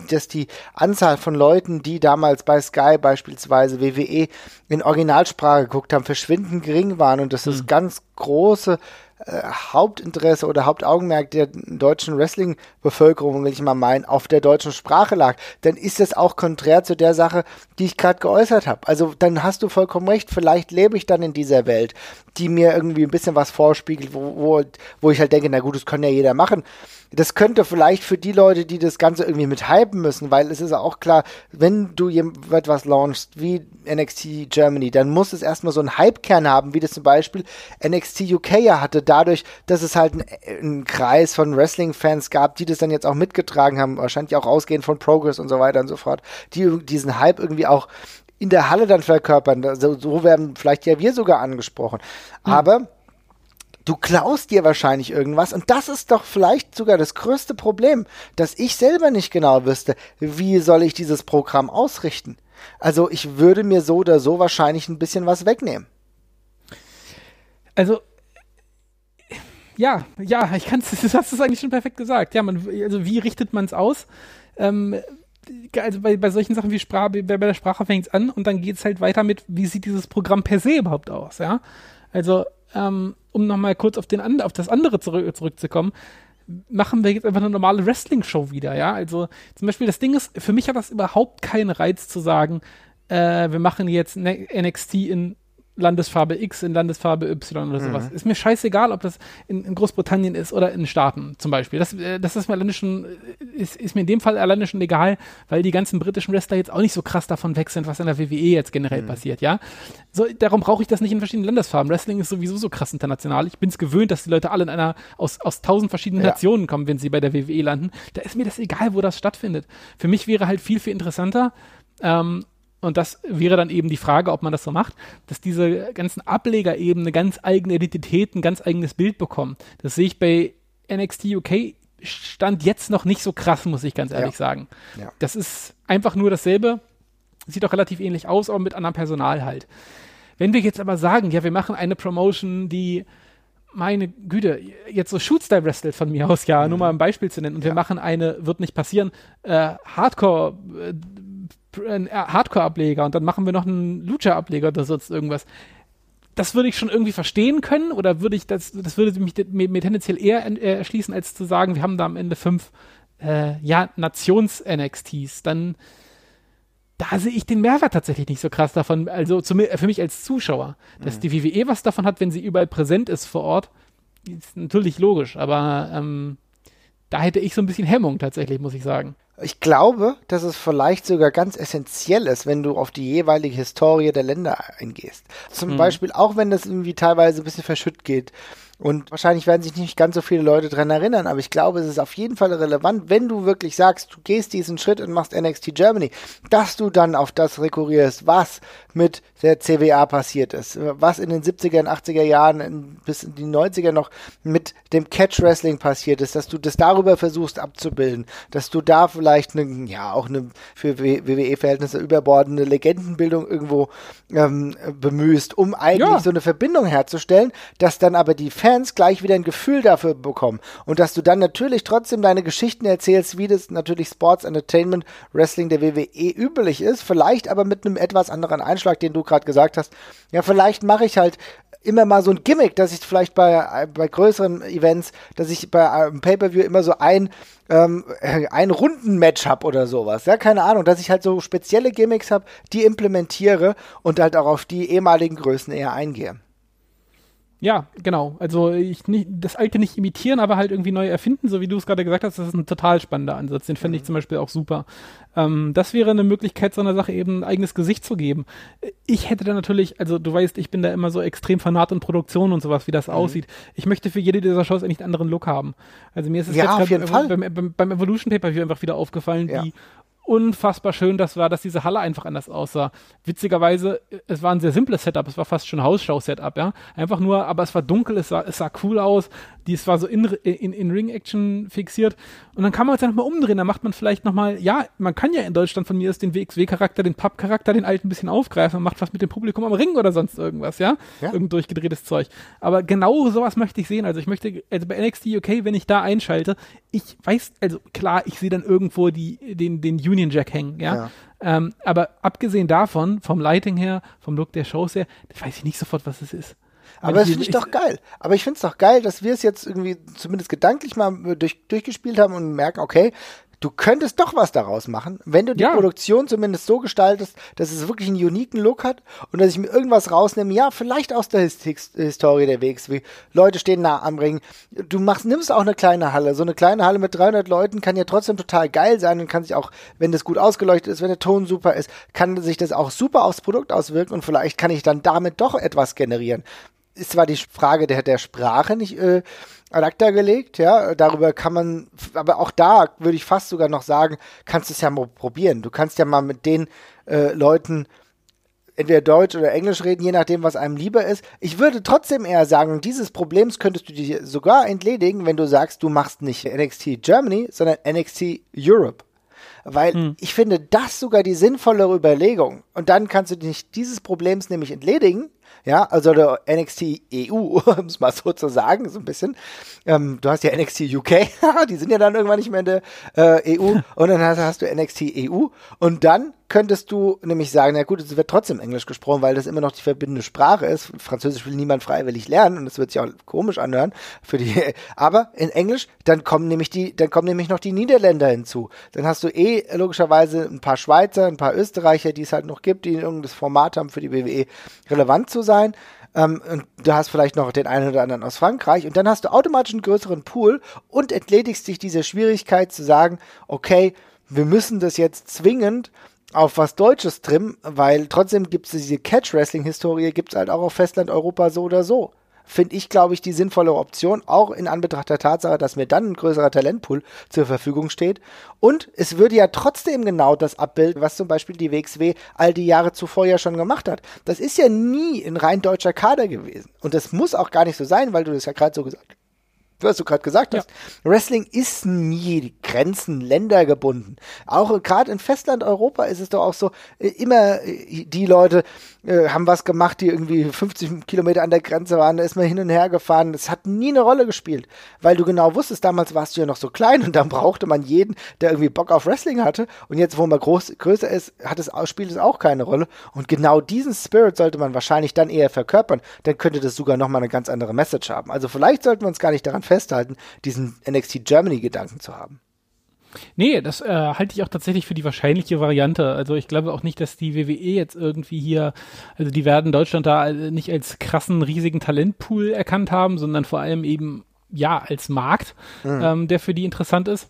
dass die Anzahl von Leuten, die damals bei Sky beispielsweise WWE in Originalsprache geguckt haben, verschwindend gering waren und dass das mhm. ganz große äh, Hauptinteresse oder Hauptaugenmerk der deutschen Wrestling-Bevölkerung, will ich mal meinen, auf der deutschen Sprache lag, dann ist das auch konträr zu der Sache, die ich gerade geäußert habe. Also dann hast du vollkommen recht, vielleicht lebe ich dann in dieser Welt, die mir irgendwie ein bisschen was vorspiegelt, wo, wo, wo ich halt denke, na gut, das kann ja jeder machen. Das könnte vielleicht für die Leute, die das Ganze irgendwie mit hypen müssen, weil es ist auch klar, wenn du etwas launchst wie NXT Germany, dann muss es erstmal so einen Hype-Kern haben, wie das zum Beispiel NXT UK ja hatte, dadurch, dass es halt einen Kreis von Wrestling-Fans gab, die das dann jetzt auch mitgetragen haben, wahrscheinlich auch ausgehend von Progress und so weiter und so fort, die diesen Hype irgendwie auch in der Halle dann verkörpern. So, so werden vielleicht ja wir sogar angesprochen. Mhm. Aber Du klaust dir wahrscheinlich irgendwas und das ist doch vielleicht sogar das größte Problem, dass ich selber nicht genau wüsste, wie soll ich dieses Programm ausrichten. Also ich würde mir so oder so wahrscheinlich ein bisschen was wegnehmen. Also ja, ja, ich kann es, hast es eigentlich schon perfekt gesagt. Ja, man, also wie richtet man es aus? Ähm, also bei, bei solchen Sachen wie Sprache, bei, bei der Sprache fängt es an und dann geht es halt weiter mit, wie sieht dieses Programm per se überhaupt aus, ja? Also ähm, um nochmal kurz auf, den, auf das andere zurück, zurückzukommen, machen wir jetzt einfach eine normale Wrestling-Show wieder, ja. Also zum Beispiel das Ding ist, für mich hat das überhaupt keinen Reiz zu sagen, äh, wir machen jetzt NXT in Landesfarbe X in Landesfarbe Y oder sowas. Mhm. Ist mir scheißegal, ob das in, in, Großbritannien ist oder in Staaten zum Beispiel. Das, äh, das ist mir alleine schon, ist, ist, mir in dem Fall alleine schon egal, weil die ganzen britischen Wrestler jetzt auch nicht so krass davon weg sind, was in der WWE jetzt generell mhm. passiert, ja. So, darum brauche ich das nicht in verschiedenen Landesfarben. Wrestling ist sowieso so krass international. Ich bin es gewöhnt, dass die Leute alle in einer, aus, aus tausend verschiedenen ja. Nationen kommen, wenn sie bei der WWE landen. Da ist mir das egal, wo das stattfindet. Für mich wäre halt viel, viel interessanter, ähm, und das wäre dann eben die Frage, ob man das so macht, dass diese ganzen Ableger eben eine ganz eigene Identität, ein ganz eigenes Bild bekommen. Das sehe ich bei NXT UK stand jetzt noch nicht so krass, muss ich ganz ehrlich ja. sagen. Ja. Das ist einfach nur dasselbe, sieht auch relativ ähnlich aus, aber mit anderem Personal halt. Wenn wir jetzt aber sagen, ja, wir machen eine Promotion, die meine Güte, jetzt so Shootstyle wrestelt von mir aus, ja, mhm. nur mal ein Beispiel zu nennen. Und ja. wir machen eine, wird nicht passieren, äh, Hardcore, äh, Hardcore-Ableger und dann machen wir noch einen Lucha-Ableger oder sonst irgendwas. Das würde ich schon irgendwie verstehen können oder würde ich das, das würde mich mir, tendenziell eher äh, erschließen, als zu sagen, wir haben da am Ende fünf, äh, ja, Nations-NXTs. Dann, da sehe ich den Mehrwert tatsächlich nicht so krass davon, also zum, für mich als Zuschauer. Dass mhm. die WWE was davon hat, wenn sie überall präsent ist vor Ort, ist natürlich logisch, aber ähm, da hätte ich so ein bisschen Hemmung tatsächlich, muss ich sagen. Ich glaube, dass es vielleicht sogar ganz essentiell ist, wenn du auf die jeweilige Historie der Länder eingehst. Zum mhm. Beispiel, auch wenn das irgendwie teilweise ein bisschen verschütt geht. Und wahrscheinlich werden sich nicht ganz so viele Leute dran erinnern, aber ich glaube, es ist auf jeden Fall relevant, wenn du wirklich sagst, du gehst diesen Schritt und machst NXT Germany, dass du dann auf das rekurrierst, was mit der CWA passiert ist, was in den 70er und 80er Jahren bis in die 90er noch mit dem Catch Wrestling passiert ist, dass du das darüber versuchst abzubilden, dass du da vielleicht eine, ja, auch eine für WWE-Verhältnisse überbordende Legendenbildung irgendwo ähm, bemühst, um eigentlich ja. so eine Verbindung herzustellen, dass dann aber die Fans gleich wieder ein Gefühl dafür bekommen und dass du dann natürlich trotzdem deine Geschichten erzählst, wie das natürlich Sports Entertainment Wrestling der WWE üblich ist, vielleicht aber mit einem etwas anderen Einschlag, den du gerade gesagt hast. Ja, vielleicht mache ich halt immer mal so ein Gimmick, dass ich vielleicht bei, bei größeren Events, dass ich bei einem Pay-Per-View immer so ein, ähm, ein Runden-Match habe oder sowas. Ja, keine Ahnung, dass ich halt so spezielle Gimmicks habe, die implementiere und halt auch auf die ehemaligen Größen eher eingehe. Ja, genau. Also ich nicht, das Alte nicht imitieren, aber halt irgendwie neu erfinden, so wie du es gerade gesagt hast, das ist ein total spannender Ansatz. Den fände ich mhm. zum Beispiel auch super. Ähm, das wäre eine Möglichkeit, so einer Sache eben ein eigenes Gesicht zu geben. Ich hätte da natürlich, also du weißt, ich bin da immer so extrem fanat in Produktion und sowas, wie das mhm. aussieht. Ich möchte für jede dieser Shows eigentlich einen anderen Look haben. Also mir ist es ja, jetzt beim, beim, beim, Evolution Paper einfach wieder aufgefallen, ja. wie unfassbar schön das war, dass diese Halle einfach anders aussah. Witzigerweise, es war ein sehr simples Setup, es war fast schon Hausschau-Setup, ja. Einfach nur, aber es war dunkel, es sah, es sah cool aus, die, es war so in, in, in Ring-Action fixiert. Und dann kann man es ja nochmal umdrehen, dann macht man vielleicht nochmal, ja, man kann ja in Deutschland von mir aus den WXW-Charakter, den Pub-Charakter, den alten ein bisschen aufgreifen und macht was mit dem Publikum am Ring oder sonst irgendwas, ja. ja. Irgend durchgedrehtes Zeug. Aber genau sowas möchte ich sehen. Also ich möchte, also bei NXT UK, wenn ich da einschalte, ich weiß, also klar, ich sehe dann irgendwo die, den, den Union Jack hängen, ja. ja. Ähm, aber abgesehen davon, vom Lighting her, vom Look der Shows her, weiß ich nicht sofort, was es ist. Aber das finde ich, doch geil. Aber ich finde es doch geil, dass wir es jetzt irgendwie zumindest gedanklich mal durch, durchgespielt haben und merken, okay, du könntest doch was daraus machen, wenn du die ja. Produktion zumindest so gestaltest, dass es wirklich einen uniken Look hat und dass ich mir irgendwas rausnehme, ja, vielleicht aus der His Historie der WXW. Leute stehen nah am Ring. Du machst, nimmst auch eine kleine Halle. So eine kleine Halle mit 300 Leuten kann ja trotzdem total geil sein und kann sich auch, wenn das gut ausgeleuchtet ist, wenn der Ton super ist, kann sich das auch super aufs Produkt auswirken und vielleicht kann ich dann damit doch etwas generieren. Ist zwar die Frage der, der Sprache nicht äh, ad acta gelegt, ja, darüber kann man, aber auch da würde ich fast sogar noch sagen, kannst du es ja mal probieren. Du kannst ja mal mit den äh, Leuten entweder Deutsch oder Englisch reden, je nachdem, was einem lieber ist. Ich würde trotzdem eher sagen, dieses Problems könntest du dir sogar entledigen, wenn du sagst, du machst nicht NXT Germany, sondern NXT Europe. Weil hm. ich finde das sogar die sinnvollere Überlegung. Und dann kannst du dich dieses Problems nämlich entledigen ja, also der NXT EU, um es mal so zu sagen, so ein bisschen. Ähm, du hast ja NXT UK, die sind ja dann irgendwann nicht mehr in der äh, EU. und dann hast, hast, du NXT EU. Und dann könntest du nämlich sagen, na gut, es wird trotzdem Englisch gesprochen, weil das immer noch die verbindende Sprache ist. Französisch will niemand freiwillig lernen und das wird sich auch komisch anhören für die. Aber in Englisch, dann kommen nämlich die, dann kommen nämlich noch die Niederländer hinzu. Dann hast du eh logischerweise ein paar Schweizer, ein paar Österreicher, die es halt noch gibt, die irgendein Format haben für die WWE relevant zu sein. Ähm, und du hast vielleicht noch den einen oder anderen aus Frankreich und dann hast du automatisch einen größeren Pool und entledigst dich dieser Schwierigkeit zu sagen, okay, wir müssen das jetzt zwingend auf was Deutsches trimmen, weil trotzdem gibt es diese Catch-Wrestling-Historie, gibt es halt auch auf Festland Europa so oder so finde ich, glaube ich, die sinnvolle Option, auch in Anbetracht der Tatsache, dass mir dann ein größerer Talentpool zur Verfügung steht. Und es würde ja trotzdem genau das abbilden, was zum Beispiel die WXW all die Jahre zuvor ja schon gemacht hat. Das ist ja nie ein rein deutscher Kader gewesen. Und das muss auch gar nicht so sein, weil du das ja gerade so gesagt was du gerade gesagt hast. Ja. Wrestling ist nie Grenzen, Länder gebunden. Auch gerade in Festland Europa ist es doch auch so, äh, immer äh, die Leute äh, haben was gemacht, die irgendwie 50 Kilometer an der Grenze waren, da ist man hin und her gefahren. Es hat nie eine Rolle gespielt, weil du genau wusstest, damals warst du ja noch so klein und dann brauchte man jeden, der irgendwie Bock auf Wrestling hatte. Und jetzt, wo man groß, größer ist, hat es, spielt es auch keine Rolle. Und genau diesen Spirit sollte man wahrscheinlich dann eher verkörpern. Dann könnte das sogar nochmal eine ganz andere Message haben. Also vielleicht sollten wir uns gar nicht daran festhalten, diesen NXT Germany-Gedanken zu haben. Nee, das äh, halte ich auch tatsächlich für die wahrscheinliche Variante. Also ich glaube auch nicht, dass die WWE jetzt irgendwie hier, also die werden Deutschland da äh, nicht als krassen, riesigen Talentpool erkannt haben, sondern vor allem eben ja als Markt, mhm. ähm, der für die interessant ist.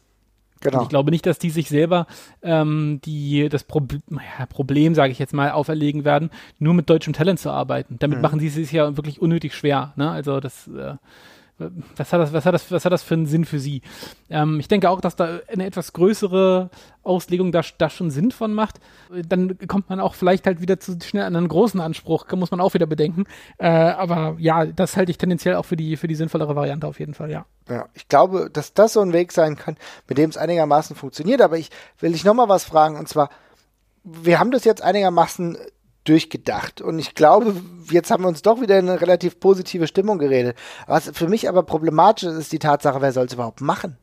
Genau. Ich glaube nicht, dass die sich selber ähm, die das Prob ja, Problem, sage ich jetzt mal, auferlegen werden, nur mit deutschem Talent zu arbeiten. Damit mhm. machen sie es sich ja wirklich unnötig schwer. Ne? Also das äh, was hat das, was hat das, was hat das für einen Sinn für sie? Ähm, ich denke auch, dass da eine etwas größere Auslegung da, da schon Sinn von macht. Dann kommt man auch vielleicht halt wieder zu schnell an einen großen Anspruch, muss man auch wieder bedenken. Äh, aber ja, das halte ich tendenziell auch für die, für die sinnvollere Variante auf jeden Fall, ja. Ja, ich glaube, dass das so ein Weg sein kann, mit dem es einigermaßen funktioniert. Aber ich will dich nochmal was fragen, und zwar, wir haben das jetzt einigermaßen durchgedacht. Und ich glaube, jetzt haben wir uns doch wieder in eine relativ positive Stimmung geredet. Was für mich aber problematisch ist, ist die Tatsache, wer soll es überhaupt machen?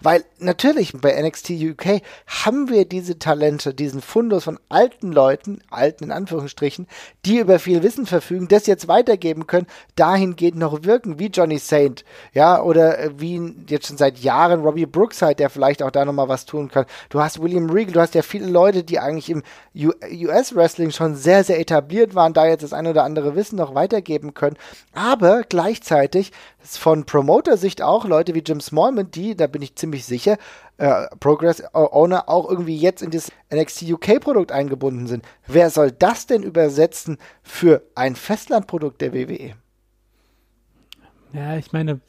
Weil natürlich bei NXT UK haben wir diese Talente, diesen Fundus von alten Leuten, alten in Anführungsstrichen, die über viel Wissen verfügen, das jetzt weitergeben können, dahingehend noch wirken, wie Johnny Saint, ja, oder äh, wie jetzt schon seit Jahren Robbie Brookside, der vielleicht auch da nochmal was tun kann. Du hast William Regal, du hast ja viele Leute, die eigentlich im US-Wrestling schon sehr, sehr etabliert waren, da jetzt das ein oder andere Wissen noch weitergeben können. Aber gleichzeitig von Promoter-Sicht auch Leute wie Jim Smallman, die, da bin ich ziemlich sicher, äh, Progress Owner auch irgendwie jetzt in das NXT UK Produkt eingebunden sind. Wer soll das denn übersetzen für ein Festlandprodukt der WWE? Ja, ich meine,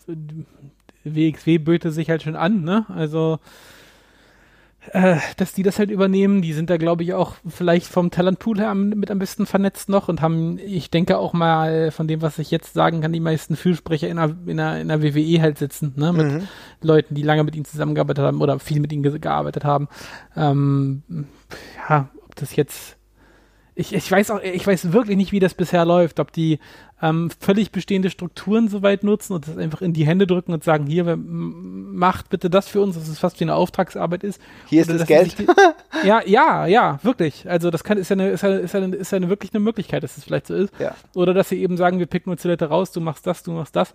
WXW böte sich halt schon an, ne? Also äh, dass die das halt übernehmen. Die sind da, glaube ich, auch vielleicht vom Talentpool her mit am besten vernetzt noch und haben, ich denke auch mal von dem, was ich jetzt sagen kann, die meisten Fürsprecher in der, in der, in der WWE halt sitzen, ne, mit mhm. Leuten, die lange mit ihnen zusammengearbeitet haben oder viel mit ihnen ge gearbeitet haben. Ähm, ja, ob das jetzt ich, ich weiß auch, ich weiß wirklich nicht, wie das bisher läuft, ob die ähm, völlig bestehende Strukturen soweit nutzen und das einfach in die Hände drücken und sagen, hier, macht bitte das für uns, dass es fast wie eine Auftragsarbeit ist. Hier ist das Geld. Die, ja, ja, ja, wirklich. Also das kann, ist ja eine, ist ja, ist ja, ist ja eine, wirklich eine Möglichkeit, dass es das vielleicht so ist. Ja. Oder dass sie eben sagen, wir picken uns die Leute raus, du machst das, du machst das.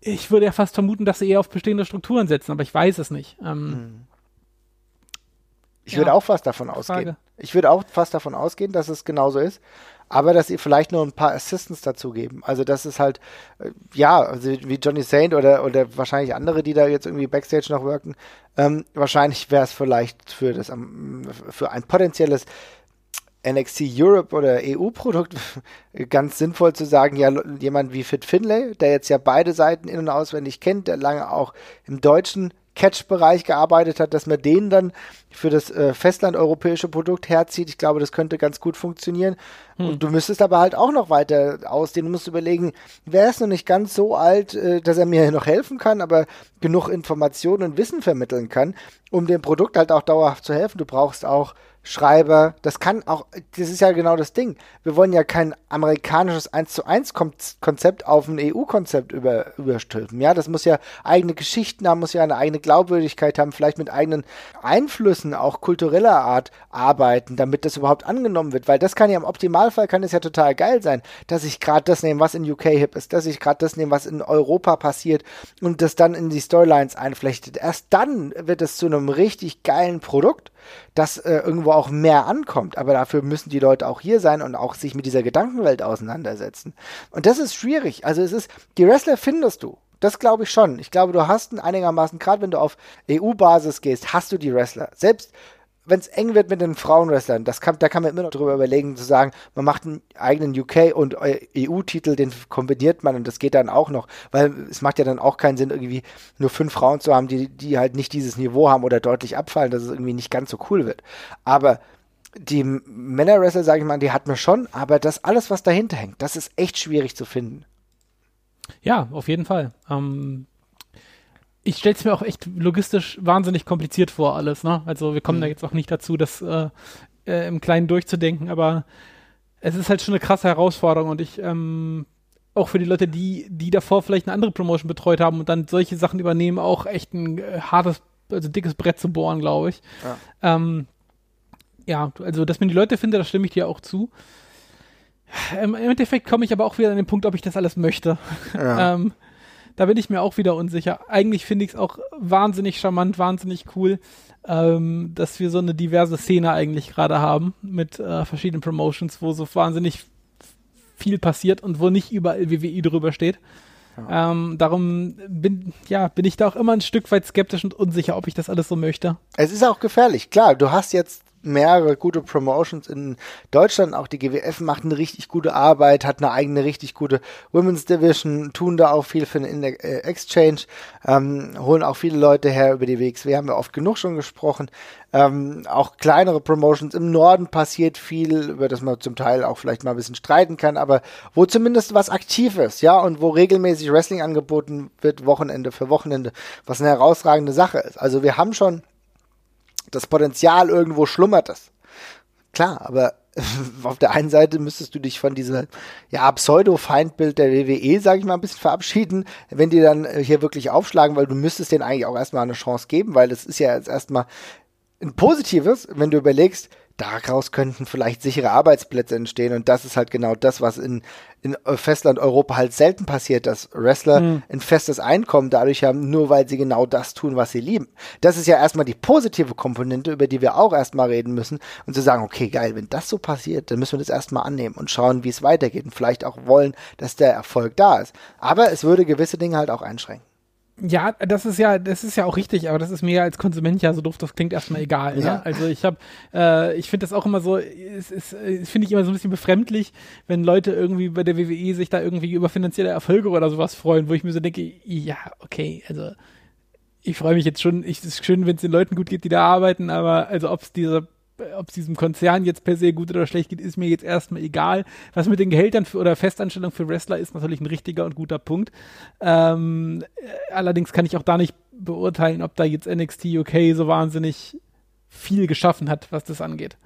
Ich würde ja fast vermuten, dass sie eher auf bestehende Strukturen setzen, aber ich weiß es nicht. Ähm, hm. Ich ja, würde auch fast davon ausgehen. Frage. Ich würde auch fast davon ausgehen, dass es genauso ist. Aber dass sie vielleicht nur ein paar Assistants dazugeben. Also, das ist halt, äh, ja, also wie Johnny Saint oder, oder wahrscheinlich andere, die da jetzt irgendwie Backstage noch wirken. Ähm, wahrscheinlich wäre es vielleicht für, das, für ein potenzielles NXT Europe oder EU-Produkt ganz sinnvoll zu sagen, ja, jemand wie Fit Finlay, der jetzt ja beide Seiten in- und auswendig kennt, der lange auch im deutschen Catch-Bereich gearbeitet hat, dass man den dann für das äh, Festland-europäische Produkt herzieht. Ich glaube, das könnte ganz gut funktionieren. Hm. Und du müsstest aber halt auch noch weiter ausdehnen. Du musst überlegen, wer ist noch nicht ganz so alt, äh, dass er mir noch helfen kann, aber genug Informationen und Wissen vermitteln kann, um dem Produkt halt auch dauerhaft zu helfen. Du brauchst auch Schreiber, das kann auch, das ist ja genau das Ding. Wir wollen ja kein amerikanisches 1 zu 1 Konzept auf ein EU-Konzept über, überstülpen. Ja, das muss ja eigene Geschichten haben, muss ja eine eigene Glaubwürdigkeit haben, vielleicht mit eigenen Einflüssen auch kultureller Art arbeiten, damit das überhaupt angenommen wird, weil das kann ja im Optimalfall kann es ja total geil sein, dass ich gerade das nehme, was in UK hip ist, dass ich gerade das nehme, was in Europa passiert und das dann in die Storylines einflechtet. Erst dann wird es zu einem richtig geilen Produkt dass äh, irgendwo auch mehr ankommt. Aber dafür müssen die Leute auch hier sein und auch sich mit dieser Gedankenwelt auseinandersetzen. Und das ist schwierig. Also es ist, die Wrestler findest du. Das glaube ich schon. Ich glaube, du hast einigermaßen, gerade wenn du auf EU-Basis gehst, hast du die Wrestler. Selbst wenn es eng wird mit den Frauenwrestlern, das kann, da kann man immer noch drüber überlegen, zu sagen, man macht einen eigenen UK- und EU-Titel, den kombiniert man und das geht dann auch noch, weil es macht ja dann auch keinen Sinn, irgendwie nur fünf Frauen zu haben, die, die halt nicht dieses Niveau haben oder deutlich abfallen, dass es irgendwie nicht ganz so cool wird. Aber die Männerwrestler, sage ich mal, die hat man schon, aber das alles, was dahinter hängt, das ist echt schwierig zu finden. Ja, auf jeden Fall. Ähm, ich stelle es mir auch echt logistisch wahnsinnig kompliziert vor, alles. Ne? Also wir kommen mhm. da jetzt auch nicht dazu, das äh, äh, im Kleinen durchzudenken, aber es ist halt schon eine krasse Herausforderung und ich ähm, auch für die Leute, die, die davor vielleicht eine andere Promotion betreut haben und dann solche Sachen übernehmen, auch echt ein äh, hartes, also dickes Brett zu bohren, glaube ich. Ja. Ähm, ja, also dass man die Leute findet, da stimme ich dir auch zu. Im Endeffekt komme ich aber auch wieder an den Punkt, ob ich das alles möchte. Ja. ähm, da bin ich mir auch wieder unsicher. Eigentlich finde ich es auch wahnsinnig charmant, wahnsinnig cool, ähm, dass wir so eine diverse Szene eigentlich gerade haben mit äh, verschiedenen Promotions, wo so wahnsinnig viel passiert und wo nicht überall WWE drüber steht. Ja. Ähm, darum bin, ja, bin ich da auch immer ein Stück weit skeptisch und unsicher, ob ich das alles so möchte. Es ist auch gefährlich, klar. Du hast jetzt mehrere gute Promotions in Deutschland. Auch die GWF macht eine richtig gute Arbeit, hat eine eigene richtig gute Women's Division, tun da auch viel für den äh, Exchange, ähm, holen auch viele Leute her über die WXW, haben wir oft genug schon gesprochen. Ähm, auch kleinere Promotions im Norden passiert viel, über das man zum Teil auch vielleicht mal ein bisschen streiten kann, aber wo zumindest was aktiv ist, ja, und wo regelmäßig Wrestling angeboten wird, Wochenende für Wochenende, was eine herausragende Sache ist. Also wir haben schon das Potenzial irgendwo schlummert es. Klar, aber auf der einen Seite müsstest du dich von dieser ja, Pseudo-Feindbild der WWE, sage ich mal, ein bisschen verabschieden, wenn die dann äh, hier wirklich aufschlagen, weil du müsstest denen eigentlich auch erstmal eine Chance geben, weil das ist ja jetzt erstmal ein positives, wenn du überlegst, daraus könnten vielleicht sichere Arbeitsplätze entstehen. Und das ist halt genau das, was in, in Festland Europa halt selten passiert, dass Wrestler mhm. ein festes Einkommen dadurch haben, nur weil sie genau das tun, was sie lieben. Das ist ja erstmal die positive Komponente, über die wir auch erstmal reden müssen und zu sagen, okay, geil, wenn das so passiert, dann müssen wir das erstmal annehmen und schauen, wie es weitergeht und vielleicht auch wollen, dass der Erfolg da ist. Aber es würde gewisse Dinge halt auch einschränken. Ja, das ist ja, das ist ja auch richtig, aber das ist mir als Konsument ja so doof, das klingt erstmal egal. Ne? Ja. Ne? Also ich habe, äh, ich finde das auch immer so, es ist, finde ich immer so ein bisschen befremdlich, wenn Leute irgendwie bei der WWE sich da irgendwie über finanzielle Erfolge oder sowas freuen, wo ich mir so denke, ja, okay, also ich freue mich jetzt schon, ich, es ist schön, wenn es den Leuten gut geht, die da arbeiten, aber also ob es dieser ob es diesem Konzern jetzt per se gut oder schlecht geht, ist mir jetzt erstmal egal. Was mit den Gehältern für, oder Festanstellungen für Wrestler ist natürlich ein richtiger und guter Punkt. Ähm, allerdings kann ich auch da nicht beurteilen, ob da jetzt NXT UK so wahnsinnig viel geschaffen hat, was das angeht.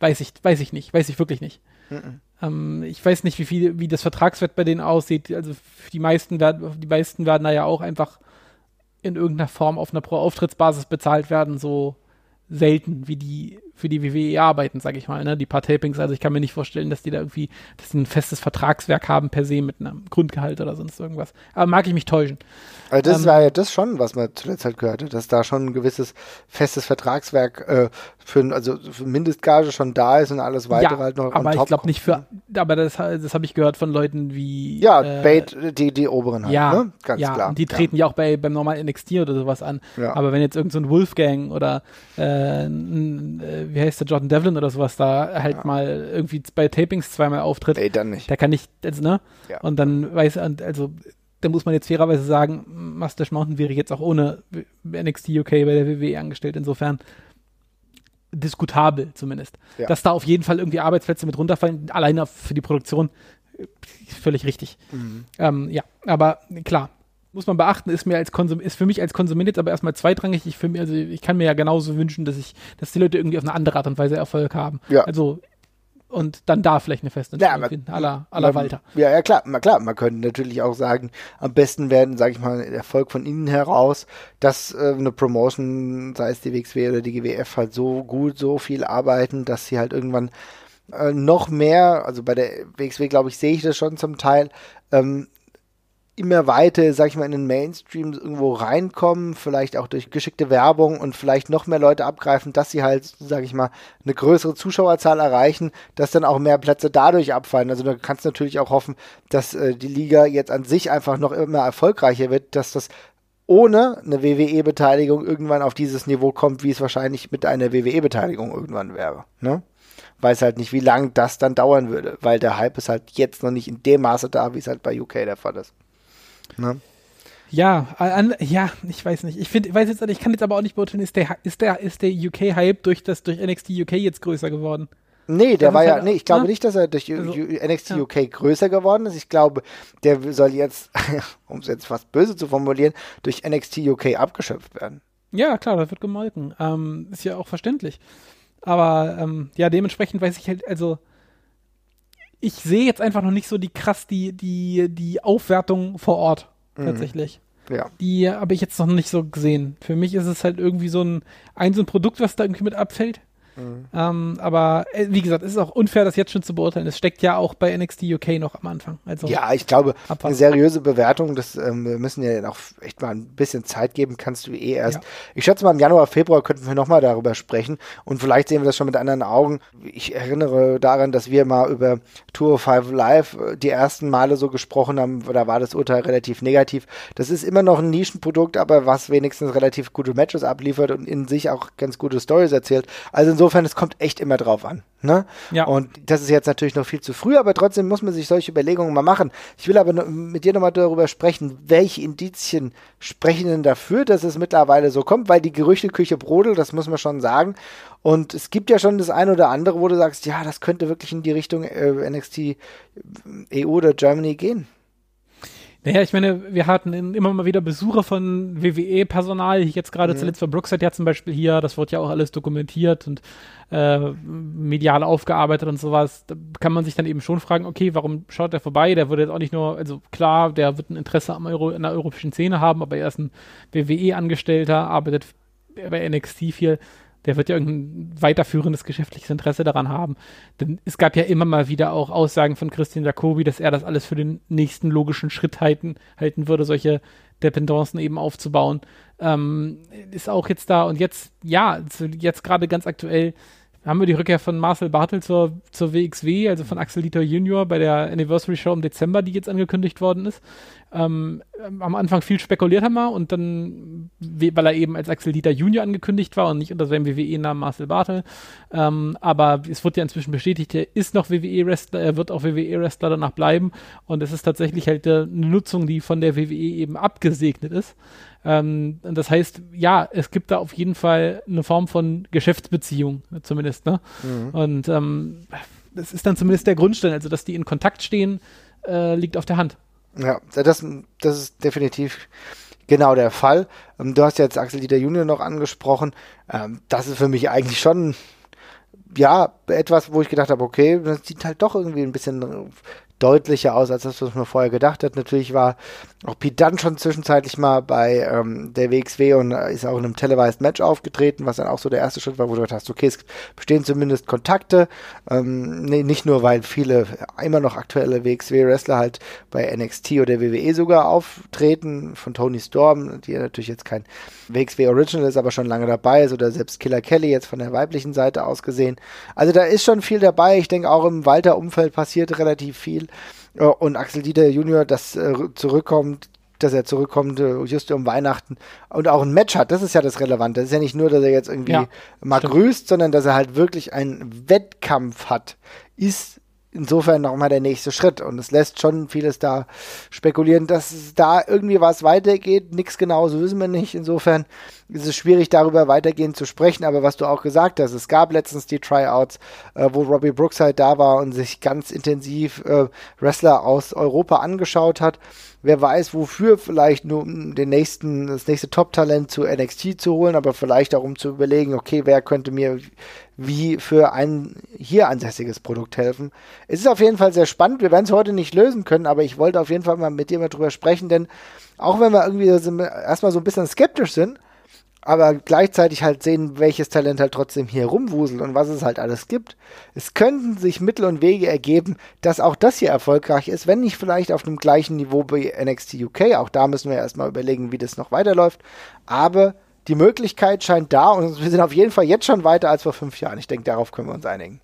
Weiß ich, weiß ich nicht, weiß ich wirklich nicht. Mhm. Ähm, ich weiß nicht, wie viel, wie das Vertragswert bei denen aussieht. Also die meisten werden, die meisten werden da ja auch einfach in irgendeiner Form auf einer Pro-Auftrittsbasis bezahlt werden, so selten, wie die für die WWE arbeiten, sage ich mal, ne? Die paar Tapings, also ich kann mir nicht vorstellen, dass die da irgendwie, dass sie ein festes Vertragswerk haben per se mit einem Grundgehalt oder sonst irgendwas. Aber mag ich mich täuschen. Also das ähm, war ja das schon, was man zuletzt halt gehört hat, dass da schon ein gewisses festes Vertragswerk äh, für, also für Mindestgage schon da ist und alles weitere ja, halt noch aber ich glaube nicht für, aber das, das habe ich gehört von Leuten wie ja, äh, Bait, die, die oberen halt, ja, ne? ganz ja, klar. Und die treten ja. ja auch bei, beim normalen NXT oder sowas an. Ja. Aber wenn jetzt irgendein so Wolfgang oder äh, ein, wie heißt der, Jordan Devlin oder sowas da halt ja. mal irgendwie bei Tapings zweimal auftritt. Ey, dann nicht. Der kann nicht, also, ne? Ja. Und dann weiß, also, da muss man jetzt fairerweise sagen, Mustache Mountain wäre jetzt auch ohne NXT UK bei der WWE angestellt, insofern diskutabel zumindest. Ja. Dass da auf jeden Fall irgendwie Arbeitsplätze mit runterfallen, alleine für die Produktion, völlig richtig. Mhm. Ähm, ja, aber klar, muss man beachten, ist mir als Konsum, ist für mich als Konsument jetzt aber erstmal zweitrangig. Ich, mich, also ich kann mir ja genauso wünschen, dass ich, dass die Leute irgendwie auf eine andere Art und Weise Erfolg haben. Ja. Also und dann da vielleicht eine Festentscheidung ja, finden, aller aller Walter. Ja, ja, klar, na klar, man könnte natürlich auch sagen, am besten werden, sage ich mal, Erfolg von innen heraus, dass äh, eine Promotion, sei es die WXW oder die GWF, halt so gut, so viel arbeiten, dass sie halt irgendwann äh, noch mehr, also bei der WXW, glaube ich, sehe ich das schon zum Teil, ähm, immer weiter, sag ich mal, in den Mainstream irgendwo reinkommen, vielleicht auch durch geschickte Werbung und vielleicht noch mehr Leute abgreifen, dass sie halt, sag ich mal, eine größere Zuschauerzahl erreichen, dass dann auch mehr Plätze dadurch abfallen. Also du kannst natürlich auch hoffen, dass äh, die Liga jetzt an sich einfach noch immer erfolgreicher wird, dass das ohne eine WWE-Beteiligung irgendwann auf dieses Niveau kommt, wie es wahrscheinlich mit einer WWE-Beteiligung irgendwann wäre. Ne? Weiß halt nicht, wie lange das dann dauern würde, weil der Hype ist halt jetzt noch nicht in dem Maße da, wie es halt bei UK der Fall ist. Ne? Ja, an, ja, ich weiß nicht. Ich finde, weiß jetzt, ich kann jetzt aber auch nicht beurteilen, ist der, ist der, ist der UK-Hype durch das, durch NXT UK jetzt größer geworden? Nee, der Das war ja, nee, ich glaube ne? nicht, dass er durch Also, NXT ja. UK größer geworden ist. Ich glaube, der soll jetzt, um es jetzt fast böse zu formulieren, durch NXT UK abgeschöpft werden. Ja, klar, das wird gemolken. Ähm, ist ja auch verständlich. Aber ähm, ja, dementsprechend weiß ich halt, also ich sehe jetzt einfach noch nicht so die krass die, die, die Aufwertung vor Ort tatsächlich. Ja. Die habe ich jetzt noch nicht so gesehen. Für mich ist es halt irgendwie so ein, ein so ein Produkt, was da irgendwie mit abfällt. Ähm, aber äh, wie gesagt, es ist auch unfair, das jetzt schon zu beurteilen. Es steckt ja auch bei NXT UK noch am Anfang. Also Ja, ich glaube, Abwarten. eine seriöse Bewertung, das ähm, wir müssen ja auch echt mal ein bisschen Zeit geben, kannst du eh erst. Ja. Ich schätze mal, im Januar, Februar könnten wir nochmal darüber sprechen und vielleicht sehen wir das schon mit anderen Augen. Ich erinnere daran, dass wir mal über Tour of Five Live äh, die ersten Male so gesprochen haben, da war das Urteil relativ negativ. Das ist immer noch ein Nischenprodukt, aber was wenigstens relativ gute Matches abliefert und in sich auch ganz gute Stories erzählt. Also insofern, es kommt echt immer drauf an. Ne? Ja. Und das ist jetzt natürlich noch viel zu früh, aber trotzdem muss man sich solche Überlegungen mal machen. Ich will aber mit dir nochmal darüber sprechen, welche Indizien sprechen denn dafür, dass es mittlerweile so kommt, weil die Gerüchteküche brodelt, das muss man schon sagen. Und es gibt ja schon das eine oder andere, wo du sagst, ja, das könnte wirklich in die Richtung äh, NXT EU oder Germany gehen. Naja, ich meine, wir hatten immer mal wieder Besucher von WWE-Personal. Jetzt gerade zuletzt war Brookside ja zum Beispiel hier. Das wird ja auch alles dokumentiert und äh, medial aufgearbeitet und sowas. Da kann man sich dann eben schon fragen, okay, warum schaut der vorbei? Der würde jetzt auch nicht nur, also klar, der wird ein Interesse am Euro, in der europäischen Szene haben, aber er ist ein WWE-Angestellter, arbeitet bei NXT viel. Der wird ja irgendein weiterführendes geschäftliches Interesse daran haben. Denn es gab ja immer mal wieder auch Aussagen von Christian Jacobi, dass er das alles für den nächsten logischen Schritt halten, halten würde, solche Dependancen eben aufzubauen. Ähm, ist auch jetzt da und jetzt, ja, jetzt gerade ganz aktuell haben wir die Rückkehr von Marcel Bartel zur, zur WXW, also von Axel Dieter Junior bei der Anniversary Show im Dezember, die jetzt angekündigt worden ist. Ähm, am Anfang viel spekuliert haben wir und dann, we- weil er eben als Axel Dieter Junior angekündigt war und nicht unter seinem WWE-Namen Marcel Bartel. Ähm, aber es wird ja inzwischen bestätigt, er ist noch WWE-Wrestler, er wird auch WWE-Wrestler danach bleiben und es ist tatsächlich halt äh, eine Nutzung, die von der WWE eben abgesegnet ist. Ähm, das heißt, ja, es gibt da auf jeden Fall eine Form von Geschäftsbeziehung, zumindest, ne? Und ähm, das ist dann zumindest der Grundstein, also dass die in Kontakt stehen, äh, liegt auf der Hand. Ja, das, das ist definitiv genau der Fall. Ähm, Du hast jetzt Axel Dieter Junior noch angesprochen. Ähm, Das ist für mich eigentlich schon, ja, etwas, wo ich gedacht habe, okay, das sieht halt doch irgendwie ein bisschen deutlicher aus, als das, was man vorher gedacht hat. Natürlich war auch Pete Dunne schon zwischenzeitlich mal bei ähm, der WXW und äh, ist auch in einem televised Match aufgetreten, was dann auch so der erste Schritt war, wo du gedacht hast, okay, es bestehen zumindest Kontakte. Ähm, nee, nicht nur, weil viele immer noch aktuelle WXW-Wrestler halt bei NXT oder WWE sogar auftreten, von Tony Storm, die ja natürlich jetzt kein WXW Original ist, aber schon lange dabei ist, oder selbst Killer Kelly jetzt von der weiblichen Seite aus gesehen. Also da ist schon viel dabei. Ich denke auch im Walter-Umfeld passiert relativ viel. Ja, Und Axel Dieter Junior, das äh, zurückkommt, dass er zurückkommt äh, just um Weihnachten und auch ein Match hat, das ist ja das Relevante. Das ist ja nicht nur, dass er jetzt irgendwie Ja, mal stimmt. grüßt, sondern dass er halt wirklich einen Wettkampf hat, ist insofern nochmal der nächste Schritt. Und es lässt schon vieles da spekulieren, dass da irgendwie was weitergeht. Nichts genaues wissen wir nicht. Insofern ist es schwierig, darüber weitergehend zu sprechen. Aber was du auch gesagt hast, es gab letztens die Tryouts, äh, wo Robbie Brookside da war und sich ganz intensiv äh, Wrestler aus Europa angeschaut hat. Wer weiß, wofür vielleicht nur den nächsten, das nächste Top-Talent zu NXT zu holen, aber vielleicht auch um zu überlegen, okay, wer könnte mir wie für ein hier ansässiges Produkt helfen. Es ist auf jeden Fall sehr spannend. Wir werden es heute nicht lösen können, aber ich wollte auf jeden Fall mal mit dir mal drüber sprechen, denn auch wenn wir irgendwie erstmal so ein bisschen skeptisch sind, aber gleichzeitig halt sehen, welches Talent halt trotzdem hier rumwuselt und was es halt alles gibt. Es könnten sich Mittel und Wege ergeben, dass auch das hier erfolgreich ist, wenn nicht vielleicht auf dem gleichen Niveau bei NXT UK. Auch da müssen wir erstmal überlegen, wie das noch weiterläuft. Aber die Möglichkeit scheint da und wir sind auf jeden Fall jetzt schon weiter als vor fünf Jahren. Ich denke, darauf können wir uns einigen.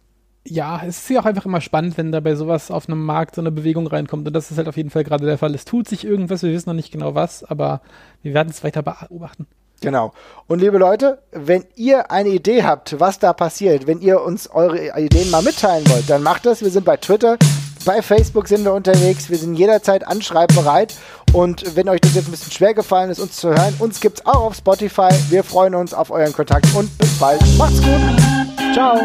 Ja, es ist ja auch einfach immer spannend, wenn da bei sowas auf einem Markt so eine Bewegung reinkommt. Und das ist halt auf jeden Fall gerade der Fall. Es tut sich irgendwas, wir wissen noch nicht genau was, aber wir werden es weiter beobachten. Genau. Und liebe Leute, wenn ihr eine Idee habt, was da passiert, wenn ihr uns eure Ideen mal mitteilen wollt, dann macht das. Wir sind bei Twitter, bei Facebook sind wir unterwegs. Wir sind jederzeit anschreibbereit. Und wenn euch das jetzt ein bisschen schwer gefallen ist, uns zu hören, uns gibt's auch auf Spotify. Wir freuen uns auf euren Kontakt und bis bald. Macht's gut. Ciao.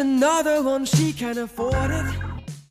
another one, she can afford it.